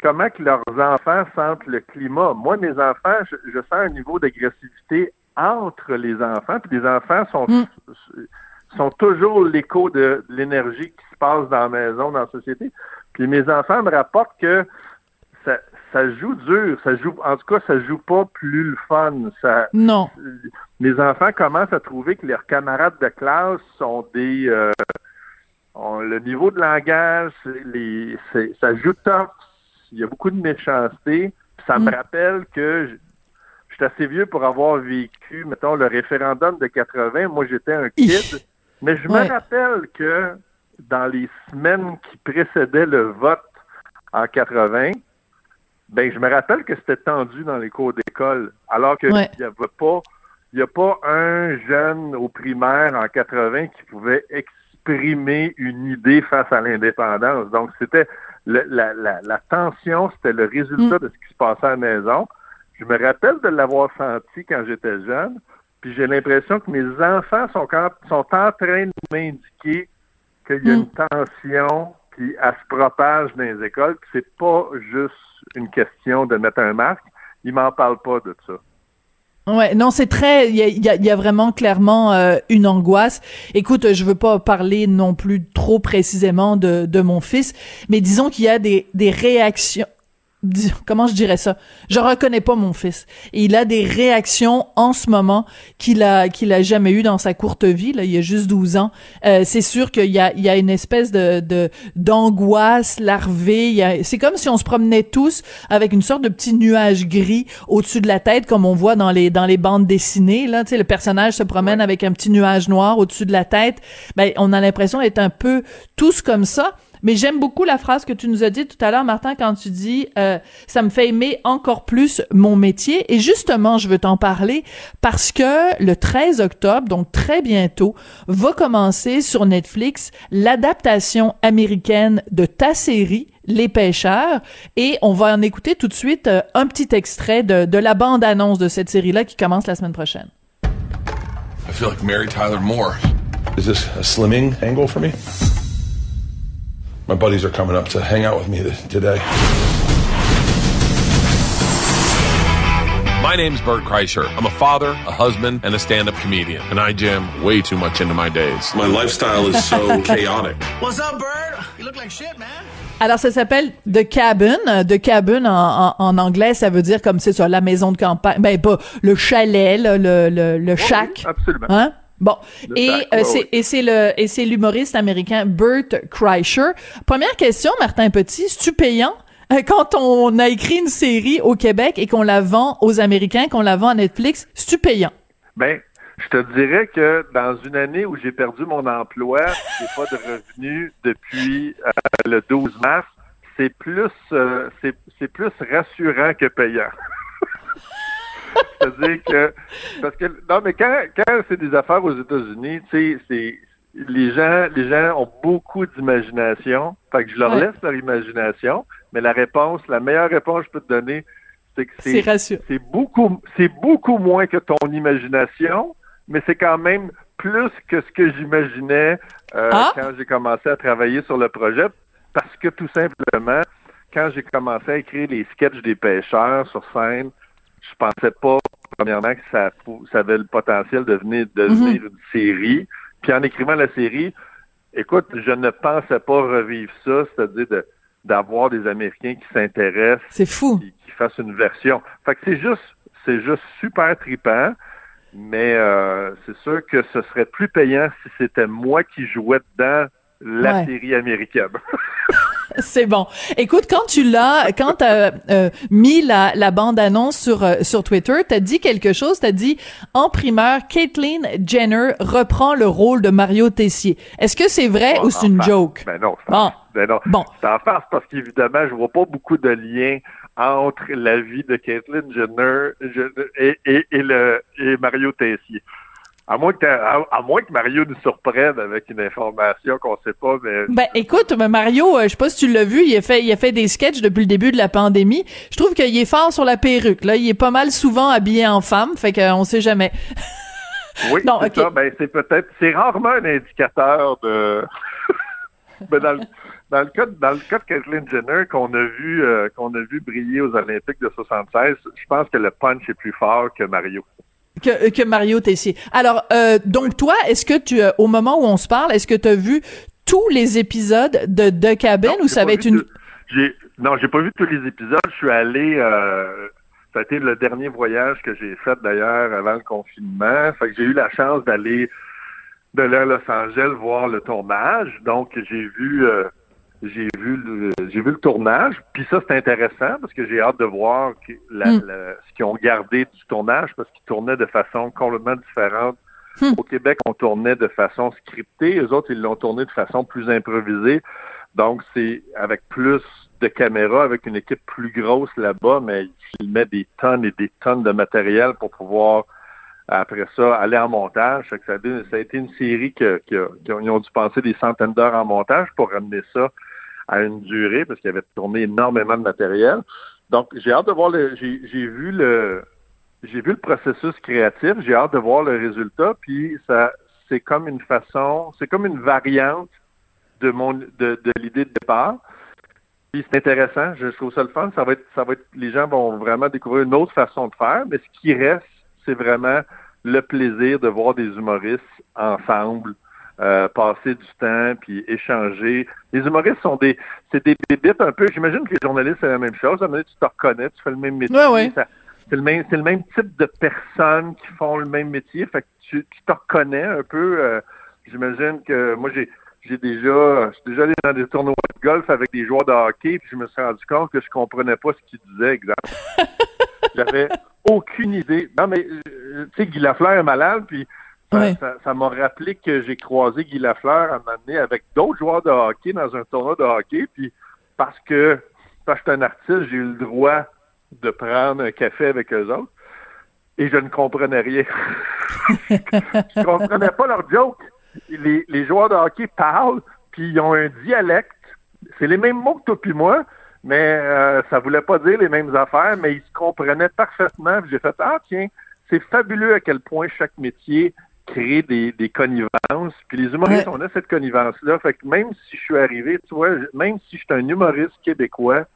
comment que leurs enfants sentent le climat. Moi, mes enfants, je, sens un niveau d'agressivité entre les enfants, puis les enfants sont, mm. Sont toujours l'écho de l'énergie qui passe dans la maison, dans la société. Puis mes enfants me rapportent que ça, ça joue dur, ça joue, en tout cas, ça joue pas plus le fun. Ça, non. Mes enfants commencent à trouver que leurs camarades de classe sont des, euh, ont le niveau de langage, les, ça joue top. Il y a beaucoup de méchanceté. Ça me mm. rappelle que je, je, suis assez vieux pour avoir vécu, mettons, le référendum de 80. Moi, j'étais un kid. Mais je me rappelle que dans les semaines qui précédaient le vote en 80, ben je me rappelle que c'était tendu dans les cours d'école, alors qu'il n'y avait pas il n'y a pas un jeune au primaire en 80 qui pouvait exprimer une idée face à l'indépendance. Donc, c'était la, la, la, tension, c'était le résultat mm. de ce qui se passait à la maison. je me rappelle de l'avoir senti quand j'étais jeune, puis j'ai l'impression que mes enfants sont, sont en train de m'indiquer qu'il y a une Mm. tension, elle se propage dans les écoles, puis c'est pas juste une question de mettre un masque. Ils m'en parlent pas de ça. Ouais, non, c'est très, il y a, il y a- il y a vraiment clairement euh, une angoisse. Écoute, je veux pas parler non plus trop précisément de, de mon fils, mais disons qu'il y a des, des réactions. Comment je dirais ça? Je reconnais pas mon fils. Et il a des réactions en ce moment qu'il a qu'il a jamais eu dans sa courte vie. Là, il a juste 12 ans. Euh, c'est sûr qu'il y a il y a une espèce de de d'angoisse larvée. Y C'est comme si on se promenait tous avec une sorte de petit nuage gris au-dessus de la tête, comme on voit dans les dans les bandes dessinées. Là, tu sais, le personnage se promène avec un petit nuage noir au-dessus de la tête. Ben, on a l'impression d'être un peu tous comme ça. Mais j'aime beaucoup la phrase que tu nous as dit tout à l'heure, Martin, quand tu dis euh, ça me fait aimer encore plus mon métier. Et justement, je veux t'en parler parce que le 13 octobre, donc très bientôt, va commencer sur Netflix l'adaptation américaine de ta série. Les pêcheurs et on va en écouter tout de suite euh, un petit extrait de, de la bande-annonce de cette série-là qui commence la semaine prochaine. I feel like Mary Tyler Moore. Is this a slimming angle for me? My buddies are coming up to hang out with me today. My name's Bert Kreischer. I'm a father, a husband, and a stand-up comedian, and I jam way too much into my days. My lifestyle is so chaotic. What's up, Bird? You look like shit, man. Alors, ça s'appelle The Cabin. The Cabin, en, en, en anglais, ça veut dire comme c'est ça, la maison de campagne. Ben, pas le chalet, là, le, le, le shack. absolument. Hein? Bon. Et euh, c'est et c'est le et c'est l'humoriste américain Bert Kreischer. Première question, Martin Petit, es-tu payant euh, quand on a écrit une série au Québec et qu'on la vend aux Américains, qu'on la vend à Netflix, es-tu payant? Ben, je te dirais que dans une année où j'ai perdu mon emploi, j'ai pas de revenus depuis euh, le 12 mars, c'est plus euh, c'est c'est plus rassurant que payant. C'est-à-dire que parce que non mais quand quand c'est des affaires aux États-Unis, tu sais, c'est les gens les gens ont beaucoup d'imagination, fait que je leur Ouais. laisse leur imagination, mais la réponse, la meilleure réponse que je peux te donner, c'est que c'est beaucoup, c'est beaucoup moins que ton imagination, mais c'est quand même plus que ce que j'imaginais euh, Ah! quand j'ai commencé à travailler sur le projet, parce que tout simplement, quand j'ai commencé à écrire les sketchs des pêcheurs sur scène, je pensais pas, premièrement, que ça, ça avait le potentiel de venir devenir une série. Puis en écrivant la série, écoute, je ne pensais pas revivre ça, c'est-à-dire de- d'avoir des Américains qui s'intéressent C'est fou. qui, qui fasse une version. Fait que c'est juste, c'est juste super tripant, mais euh, c'est sûr que ce serait plus payant si c'était moi qui jouais dans la Ouais. série américaine. C'est bon. Écoute, quand tu l'as, quand t'as euh, mis la, la bande-annonce sur euh, sur Twitter, t'as dit quelque chose. T'as dit en primeur, Caitlyn Jenner reprend le rôle de Mario Tessier. Est-ce que c'est vrai ou c'est une farce. joke? Ben non, Bon. ben non. Bon. C'est en farce parce qu'évidemment, je vois pas beaucoup de liens entre la vie de Caitlyn Jenner je- et, et, et le et Mario Tessier. À moins que à, à moins que Mario nous surprenne avec une information qu'on sait pas, mais Ben écoute, Mario, euh, je sais pas si tu l'as vu, il a fait il a fait des sketchs depuis le début de la pandémie. Je trouve qu'il est fort sur la perruque. Là, il est pas mal souvent habillé en femme, fait qu'on sait jamais. Oui, Non, c'est ça. Ben, c'est peut-être, c'est rarement un indicateur de. Ben, dans, le, dans le cas, de- dans le cas de Caitlyn Jenner qu'on a vu, euh, qu'on a vu briller aux Olympiques de 76, je pense que le punch est plus fort que Mario. Que, que Mario Tessier. Alors, euh, donc toi, est-ce que tu, euh, au moment où on se parle, est-ce que tu as vu tous les épisodes de The Cabin ou ça va être une... J'ai, non, j'ai pas vu tous les épisodes. Je suis allé. Euh, ça a été le dernier voyage que j'ai fait d'ailleurs avant le confinement. Fait que j'ai eu la chance d'aller de à Los Angeles voir le tournage. Donc j'ai vu. J'ai vu le, j'ai vu le tournage, puis ça c'est intéressant parce que j'ai hâte de voir la- Mm. la- ce qu'ils ont gardé du tournage parce qu'ils tournaient de façon complètement différente. Hmm. Au Québec, on tournait de façon scriptée, les autres ils l'ont tourné de façon plus improvisée. Donc c'est avec plus de caméras, avec une équipe plus grosse là-bas, mais ils filmaient des tonnes et des tonnes de matériel pour pouvoir après ça, aller en montage. Ça, a, été- une série qu'ils ont, dû passer des centaines d'heures en montage pour ramener ça à une durée, parce qu'ils avaient tourné énormément de matériel. Donc, j'ai hâte de voir le. J'ai vu le. J'ai vu le processus créatif, j'ai hâte de voir le résultat, puis ça, c'est comme une façon, c'est comme une variante de mon de, de l'idée de départ. Puis c'est intéressant, je trouve ça le fun. Ça va être, ça va être, les gens vont vraiment découvrir une autre façon de faire, mais ce qui reste, c'est vraiment le plaisir de voir des humoristes ensemble, euh, passer du temps, puis échanger. Les humoristes sont des, c'est des bébites un peu. J'imagine que les journalistes c'est la même chose. À un moment donné, tu te reconnais, tu fais le même métier. c'est le même, c'est le même type de personnes qui font le même métier. Fait que tu, tu te reconnais un peu. Euh, j'imagine que moi j'ai j'ai déjà, je suis déjà allé dans des tournois de golf avec des joueurs de hockey, puis je me suis rendu compte que je comprenais pas ce qu'ils disaient exactement. J'avais aucune idée. Non, mais euh, tu sais, Guy Lafleur est malade, puis ça m'a rappelé que j'ai croisé Guy Lafleur à un moment donné avec d'autres joueurs de hockey dans un tournoi de hockey, puis parce que parce que je suis un artiste, j'ai eu le droit de prendre un café avec eux autres, et je ne comprenais rien. je comprenais pas leur joke les, les joueurs de hockey parlent, puis ils ont un dialecte. C'est les mêmes mots que toi puis moi, mais euh, ça voulait pas dire les mêmes affaires, mais ils se comprenaient parfaitement. J'ai fait Ah tiens, c'est fabuleux à quel point chaque métier crée des, des connivences. Puis les humoristes, on a cette connivence-là. Fait que même si je suis arrivé, tu vois, même si je suis un humoriste québécois,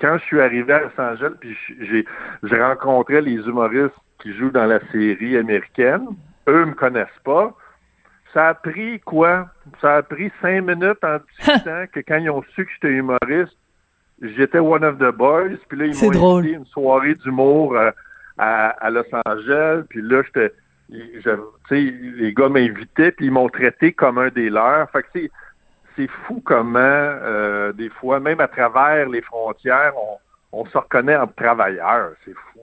quand je suis arrivé à Los Angeles, puis j'ai, j'ai rencontré les humoristes qui jouent dans la série américaine, eux me connaissent pas. Ça a pris quoi? Ça a pris cinq minutes en discutant que quand ils ont su que j'étais humoriste, j'étais one of the boys. Puis là, ils m'ont invité une soirée d'humour euh, à, Los Angeles. Puis là, j'étais, les gars m'invitaient, puis ils m'ont traité comme un des leurs. Fait que c'est fou comment, euh, des fois, même à travers les frontières, on, on se reconnaît en travailleurs. C'est fou.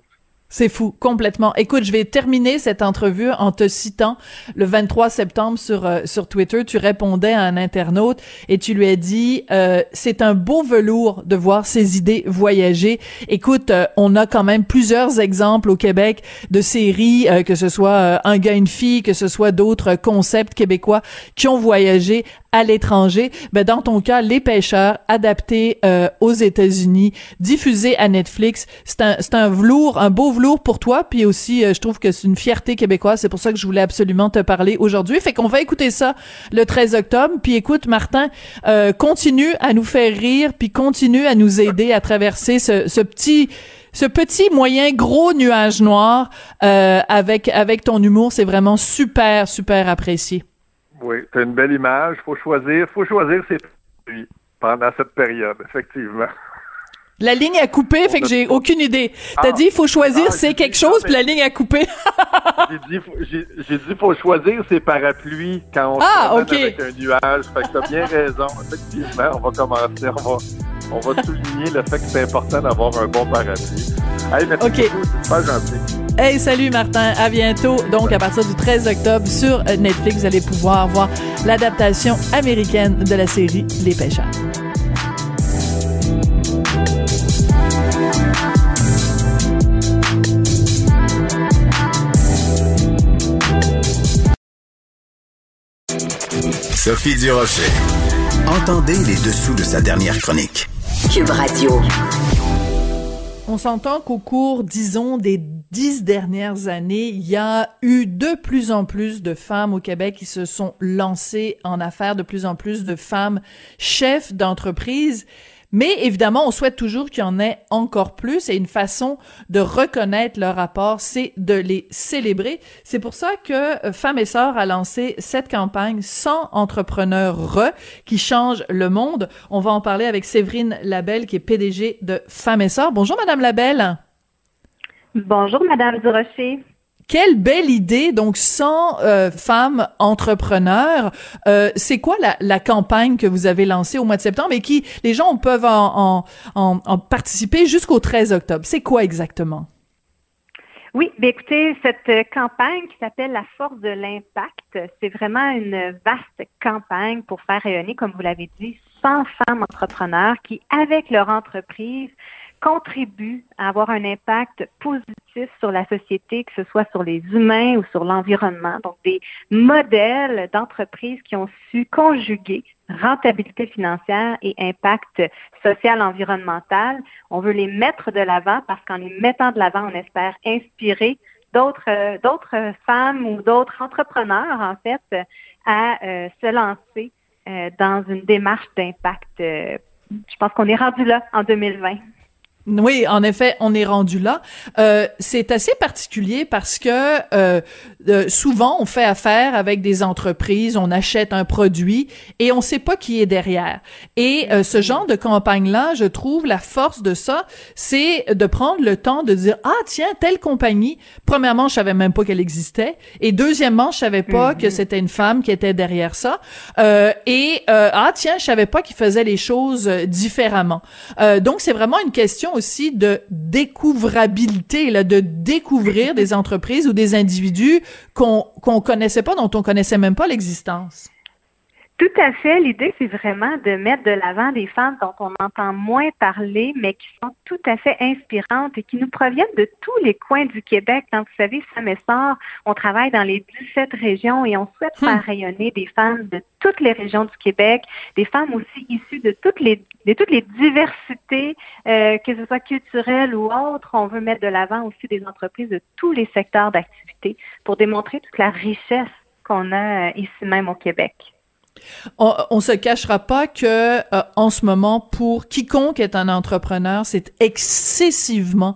C'est fou, complètement. Écoute, je vais terminer cette entrevue en te citant le 23 septembre sur euh, sur Twitter. Tu répondais à un internaute et tu lui as dit euh, c'est un beau velours de voir ses idées voyager. Écoute, euh, on a quand même plusieurs exemples au Québec de séries, que ce soit un gars une fille, que ce soit d'autres concepts québécois qui ont voyagé à l'étranger. Ben dans ton cas, Les Pêcheurs, adapté euh, aux États-Unis, diffusé à Netflix, c'est un c'est un velours, un beau velours pour toi. Puis aussi, euh, je trouve que c'est une fierté québécoise. C'est pour ça que je voulais absolument te parler aujourd'hui. Fait qu'on va écouter ça le 13 octobre. Puis écoute, Martin, euh, continue à nous faire rire, puis continue à nous aider à traverser ce, petit ce petit moyen gros nuage noir euh, avec avec ton humour, c'est vraiment super super apprécié. Oui, c'est une belle image. Faut choisir, faut choisir ses pendant cette période, effectivement. La ligne a coupé, fait que j'ai aucune idée. T'as ah. dit, il faut choisir, ah, c'est quelque chose, puis la ligne a coupé. j'ai dit, j'ai dit, faut choisir ses parapluies quand on ah, se avec un nuage. Fait que t'as bien raison. Effectivement, on va commencer, on va, on va souligner le fait que c'est important d'avoir un bon parapluie. Hey, merci okay. beaucoup, c'est pas gentil. Hey, salut Martin, à bientôt. Donc, à partir du 13 octobre sur Netflix, vous allez pouvoir voir l'adaptation américaine de la série Les Pêcheurs. Sophie Durocher. Entendez les dessous de sa dernière chronique. Cube Radio. On s'entend qu'au cours, disons, des dix dernières années, il y a eu de plus en plus de femmes au Québec qui se sont lancées en affaires, de plus en plus de femmes chefs d'entreprise. Mais évidemment, on souhaite toujours qu'il y en ait encore plus et une façon de reconnaître leur rapport, c'est de les célébrer. C'est pour ça que euh, Femmes et Sœurs a lancé cette campagne 100 entrepreneurs re qui changent le monde. On va en parler avec Séverine Labelle qui est PDG de Femmes et Sœurs. Bonjour Madame Labelle. Bonjour Madame Durocher. Quelle belle idée, donc 100 euh, femmes entrepreneurs. Euh, c'est quoi la, campagne que vous avez lancée au mois de septembre et qui les gens peuvent en, en, en, participer jusqu'au 13 octobre? C'est quoi exactement? Oui, bien écoutez, cette campagne qui s'appelle La force de l'impact, c'est vraiment une vaste campagne pour faire rayonner, comme vous l'avez dit, 100 femmes entrepreneurs qui, avec leur entreprise, contribuent à avoir un impact positif sur la société, que ce soit sur les humains ou sur l'environnement. Donc, des modèles d'entreprises qui ont su conjuguer rentabilité financière et impact social environnemental. On veut les mettre de l'avant parce qu'en les mettant de l'avant, on espère inspirer d'autres d'autres femmes ou d'autres entrepreneurs en fait à se lancer dans une démarche d'impact. je pense qu'on est rendu là en 2020. Oui, en effet, on est rendu là. Euh, c'est assez particulier parce que euh, euh, souvent on fait affaire avec des entreprises, on achète un produit et on sait pas qui est derrière. Et ce genre de campagne-là, je trouve la force de ça, c'est de prendre le temps de dire ah tiens telle compagnie. Premièrement, je savais même pas qu'elle existait et deuxièmement, je savais pas que mhm. c'était une femme qui était derrière ça. et ah tiens, je savais pas qu'ils faisaient les choses différemment. donc c'est vraiment une question aussi de découvrabilité, là, de découvrir des entreprises ou des individus qu'on qu'on connaissait pas, dont on connaissait même pas l'existence. Tout à fait. L'idée, c'est vraiment de mettre de l'avant des femmes dont on entend moins parler, mais qui sont tout à fait inspirantes et qui nous proviennent de tous les coins du Québec. Quand vous savez, Sam et on travaille dans les 17 régions et on souhaite faire hmm. rayonner des femmes de toutes les régions du Québec, des femmes aussi issues de toutes les de toutes les diversités, euh, que ce soit culturelles ou autres. On veut mettre de l'avant aussi des entreprises de tous les secteurs d'activité pour démontrer toute la richesse qu'on a euh, ici même au Québec. On, on se cachera pas que euh, en ce moment, pour quiconque est un entrepreneur, c'est excessivement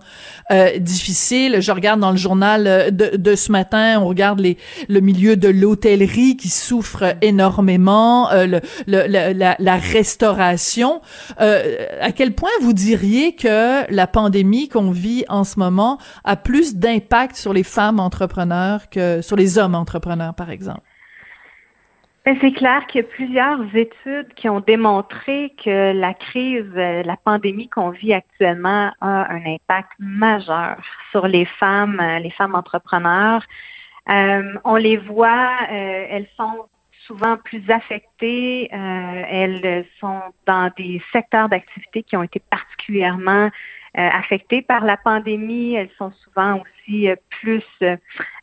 euh, difficile. Je regarde dans le journal euh, de, de, ce matin, on regarde les, le milieu de l'hôtellerie qui souffre énormément, le, le, la, la, restauration. à quel point vous diriez que la pandémie qu'on vit en ce moment a plus d'impact sur les femmes entrepreneurs que sur les hommes entrepreneurs, par exemple? Ben, c'est clair qu'il y a plusieurs études qui ont démontré que la crise, euh, la pandémie qu'on vit actuellement a un impact majeur sur les femmes, euh, les femmes entrepreneurs. Euh, on les voit, elles sont souvent plus affectées, elles sont dans des secteurs d'activité qui ont été particulièrement euh, affectées par la pandémie. Elles sont souvent aussi euh, plus, euh,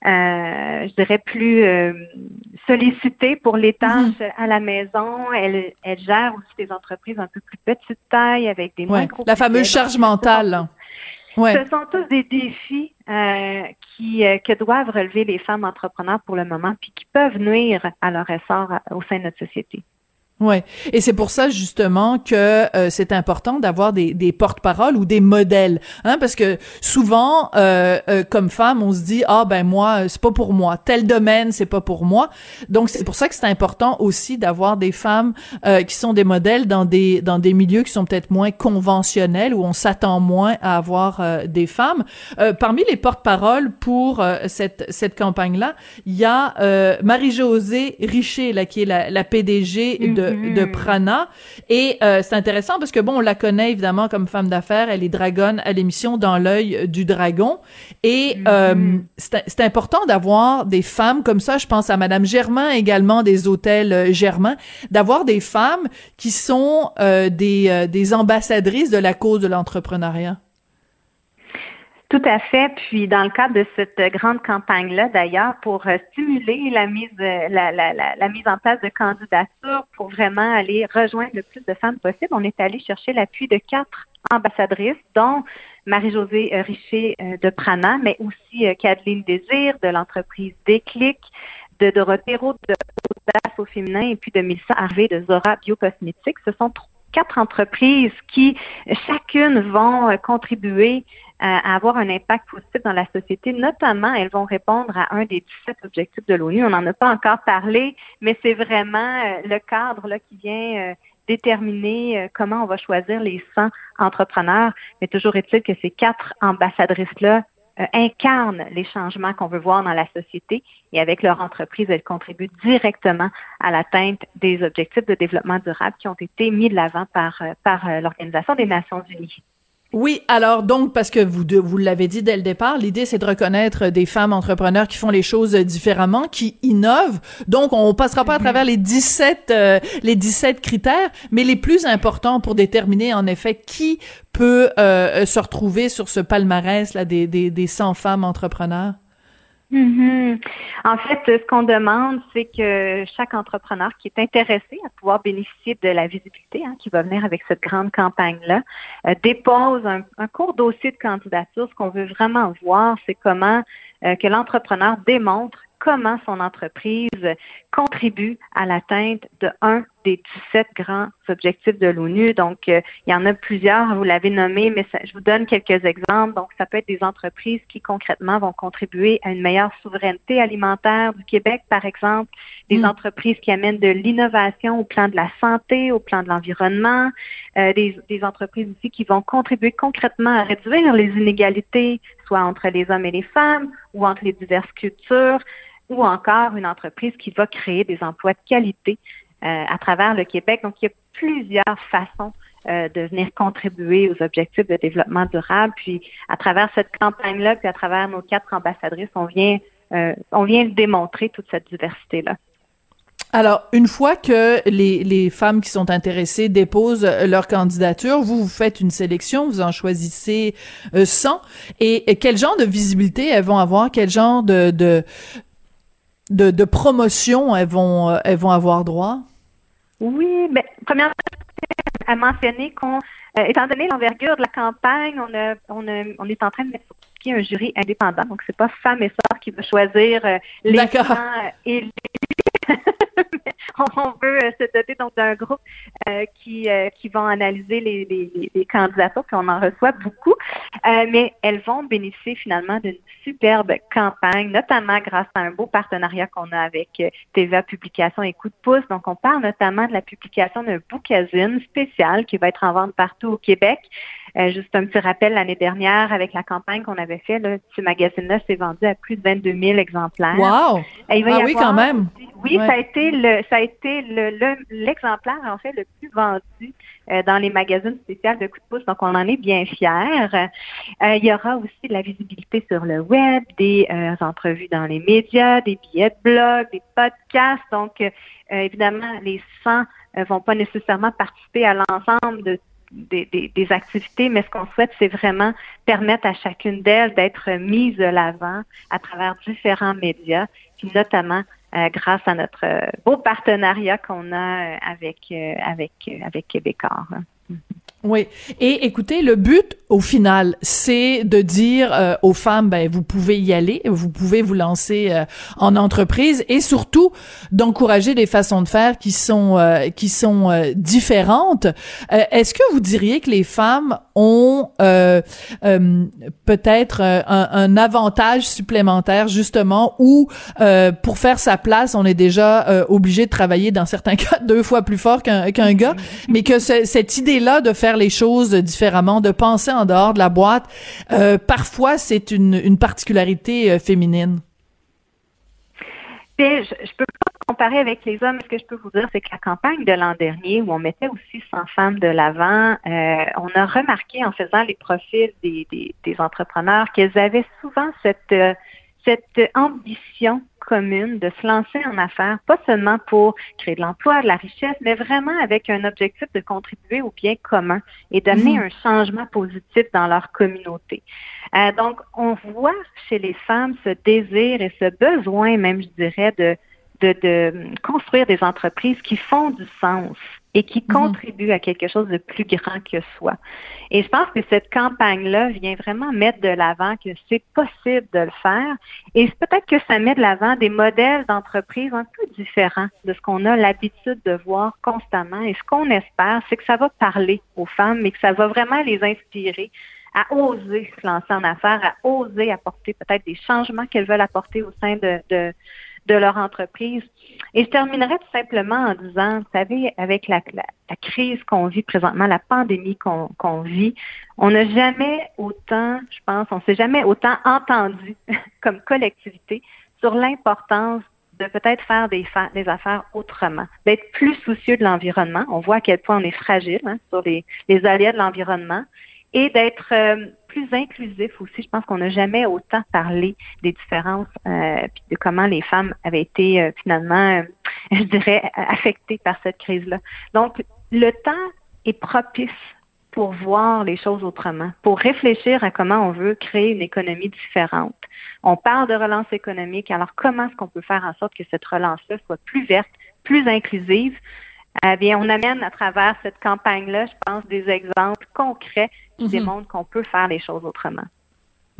je dirais, plus sollicitées pour les mhm. tâches à la maison. Elles, elles gèrent aussi des entreprises un peu plus petite taille avec des ouais, La fameuse charge mentale. Ouais. Ce sont tous des défis qui que doivent relever les femmes entrepreneurs pour le moment, puis qui peuvent nuire à leur essor au sein de notre société. Ouais, et c'est pour ça justement que euh, c'est important d'avoir des, des porte-paroles ou des modèles, hein, parce que souvent, euh, euh, comme femme, on se dit ah ben moi c'est pas pour moi, tel domaine c'est pas pour moi, donc c'est pour ça que c'est important aussi d'avoir des femmes qui sont des modèles dans des dans des milieux qui sont peut-être moins conventionnels où on s'attend moins à avoir des femmes. parmi les porte-paroles pour cette cette campagne là, il y a Marie-Josée Richer là qui est la, la PDG de de, mm-hmm. Prana. Et euh, c'est intéressant parce que, bon, on la connaît évidemment comme femme d'affaires. Elle est dragonne à l'émission Dans l'œil du dragon. Et euh, mm-hmm. c'est important d'avoir des femmes comme ça. Je pense à Madame Germain également des hôtels euh, Germain, d'avoir des femmes qui sont des, des ambassadrices de la cause de l'entrepreneuriat. Tout à fait. Puis dans le cadre de cette grande campagne-là, d'ailleurs, pour euh, stimuler la mise, euh, la, la, la, mise en place de candidatures pour vraiment aller rejoindre le plus de femmes possible, on est allé chercher l'appui de quatre ambassadrices, dont Marie-Josée euh, Richer de Prana, mais aussi Kathleen Désir de l'entreprise Déclic, de Dorothée Roux de Audace au féminin et puis de Mélissa Harvey de Zora Biocosmétiques. Ce sont quatre entreprises qui chacune vont contribuer à avoir un impact positif dans la société. Notamment, elles vont répondre à un des 17 objectifs de l'ONU. On n'en a pas encore parlé, mais c'est vraiment euh, le cadre là, qui vient euh, déterminer euh, comment on va choisir les 100 entrepreneurs. Mais toujours est-il que ces quatre ambassadrices-là incarnent les changements qu'on veut voir dans la société et avec leur entreprise, elles contribuent directement à l'atteinte des objectifs de développement durable qui ont été mis de l'avant par, par l'Organisation des Nations Unies. Oui, alors donc parce que vous vous l'avez dit dès le départ, l'idée c'est de reconnaître des femmes entrepreneurs qui font les choses différemment, qui innovent. Donc on passera pas à travers les 17 euh, les 17 critères, mais les plus importants pour déterminer en effet qui peut euh, se retrouver sur ce palmarès là des des des 100 femmes entrepreneurs. Mhm. En fait, ce qu'on demande, c'est que chaque entrepreneur qui est intéressé à pouvoir bénéficier de la visibilité hein, qui va venir avec cette grande campagne-là, euh, dépose un, court dossier de candidature. Ce qu'on veut vraiment voir, c'est comment euh, que l'entrepreneur démontre comment son entreprise contribue à l'atteinte de un des 17 grands objectifs de l'ONU. Donc, euh, il y en a plusieurs, vous l'avez nommé, mais je vous donne quelques exemples. Donc, ça peut être des entreprises qui concrètement vont contribuer à une meilleure souveraineté alimentaire du Québec, par exemple, des hmm. entreprises qui amènent de l'innovation au plan de la santé, au plan de l'environnement, euh, des, des entreprises aussi qui vont contribuer concrètement à réduire les inégalités, soit entre les hommes et les femmes ou entre les diverses cultures ou encore une entreprise qui va créer des emplois de qualité euh, à travers le Québec. Donc, il y a plusieurs façons euh, de venir contribuer aux objectifs de développement durable. Puis, à travers cette campagne-là, puis à travers nos quatre ambassadrices, on vient, euh, on vient démontrer toute cette diversité-là. Alors, une fois que les, les femmes qui sont intéressées déposent leur candidature, vous, vous faites une sélection, vous en choisissez 100. Et, quel genre de visibilité elles vont avoir? Quel genre de, de, de, de promotion elles vont, elles vont avoir droit? Oui, mais premièrement, à mentionner qu'on, euh, étant donné l'envergure de la campagne, on, a, on, a, on est en train de mettre sur pied un jury indépendant. Donc, c'est pas femme et sœur qui va choisir euh, les gens élus on veut euh, se doter donc d'un groupe euh, qui euh, qui vont analyser les, les, les candidatures, puis on en reçoit beaucoup, mais elles vont bénéficier finalement d'une superbe campagne, notamment grâce à un beau partenariat qu'on a avec TVA Publication et Coup de pouce. Donc, on parle notamment de la publication d'un bookazine spécial qui va être en vente partout au Québec. Juste un petit rappel, l'année dernière, avec la campagne qu'on avait fait, là, ce magazine-là s'est vendu à plus de 22 000 exemplaires. Wow! ah oui, quand même. Oui, ça a été le, ça a été le, l'exemplaire en fait le plus vendu euh, dans les magazines spéciaux de coup de pouce. Donc, on en est bien fiers. Euh, il y aura aussi de la visibilité sur le web, des euh, entrevues dans les médias, des billets de blog, des podcasts. Donc, évidemment, les 100 vont pas nécessairement participer à l'ensemble de des, activités, mais ce qu'on souhaite, c'est vraiment permettre à chacune d'elles d'être mise de l'avant à travers différents médias, notamment euh, grâce à notre euh, beau partenariat qu'on a euh, avec avec avec. Hein. Oui. Et écoutez, le but, au final, c'est de dire euh, aux femmes, ben, vous pouvez y aller, vous pouvez vous lancer euh, en entreprise et surtout d'encourager des façons de faire qui sont euh, qui sont différentes. Est-ce que vous diriez que les femmes ont peut-être un, un, avantage supplémentaire justement où pour faire sa place, on est déjà obligé de travailler dans certains cas deux fois plus fort qu'un qu'un gars, mais que cette idée-là de faire les choses différemment, de penser en dehors de la boîte. Euh, parfois, c'est une, particularité euh, féminine. je, je peux pas comparer avec les hommes. Ce que je peux vous dire, c'est que la campagne de l'an dernier, où on mettait aussi 100 femmes de l'avant, euh, on a remarqué en faisant les profils des entrepreneurs qu'elles avaient souvent cette, cette ambition commune de se lancer en affaires, pas seulement pour créer de l'emploi, de la richesse, mais vraiment avec un objectif de contribuer au bien commun et d'amener mhm. un changement positif dans leur communauté. Euh, donc, on voit chez les femmes ce désir et ce besoin, même je dirais, de, de, de construire des entreprises qui font du sens et qui mhm. contribue à quelque chose de plus grand que soi. Et je pense que cette campagne-là vient vraiment mettre de l'avant que c'est possible de le faire et peut-être que ça met de l'avant des modèles d'entreprise un peu différents de ce qu'on a l'habitude de voir constamment. Et ce qu'on espère, c'est que ça va parler aux femmes, mais que ça va vraiment les inspirer à oser se lancer en affaires, à oser apporter peut-être des changements qu'elles veulent apporter au sein de, de, de leur entreprise. Et je terminerai tout simplement en disant, vous savez, avec la, la, crise qu'on vit présentement, la pandémie qu'on vit, on n'a jamais autant, je pense, on s'est jamais autant entendu comme collectivité sur l'importance de peut-être faire des, des, affaires autrement, d'être plus soucieux de l'environnement. On voit à quel point on est fragile hein, sur les, les aléas de l'environnement et d'être euh, plus inclusif aussi. Je pense qu'on n'a jamais autant parlé des différences euh, de comment les femmes avaient été euh, finalement, euh, je dirais, affectées par cette crise-là. Donc, le temps est propice pour voir les choses autrement, pour réfléchir à comment on veut créer une économie différente. On parle de relance économique, alors comment est-ce qu'on peut faire en sorte que cette relance-là soit plus verte, plus inclusive? Eh bien, on amène à travers cette campagne-là, je pense, des exemples concrets qui Mhm. démontrent qu'on peut faire les choses autrement.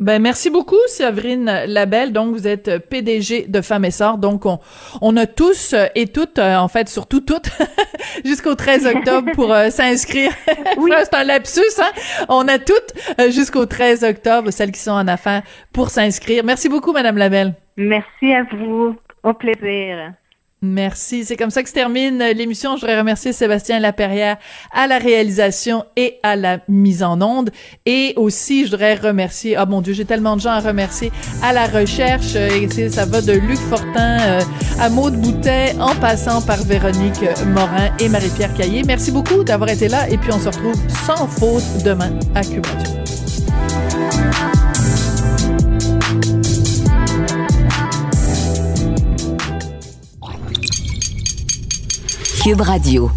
Ben merci beaucoup Séverine Labelle. Donc vous êtes PDG de Femmes et Sœurs. Donc on on a tous et toutes euh, en fait surtout toutes jusqu'au 13 octobre pour euh, s'inscrire. Oui. c'est un lapsus hein? On a toutes euh, jusqu'au 13 octobre celles qui sont en affaires pour s'inscrire. Merci beaucoup madame Labelle. Merci à vous. Au plaisir. Merci. C'est comme ça que se termine l'émission. Je voudrais remercier Sébastien Laperrière à la réalisation et à la mise en onde. Et aussi, je voudrais remercier, ah mon Dieu, j'ai tellement de gens à remercier, à la recherche. Ça va de Luc Fortin euh, à Maude Boutet, en passant par Véronique Morin et Marie-Pierre Caillé. Merci beaucoup d'avoir été là. Et puis, on se retrouve sans faute demain à Cube Radio. Radio.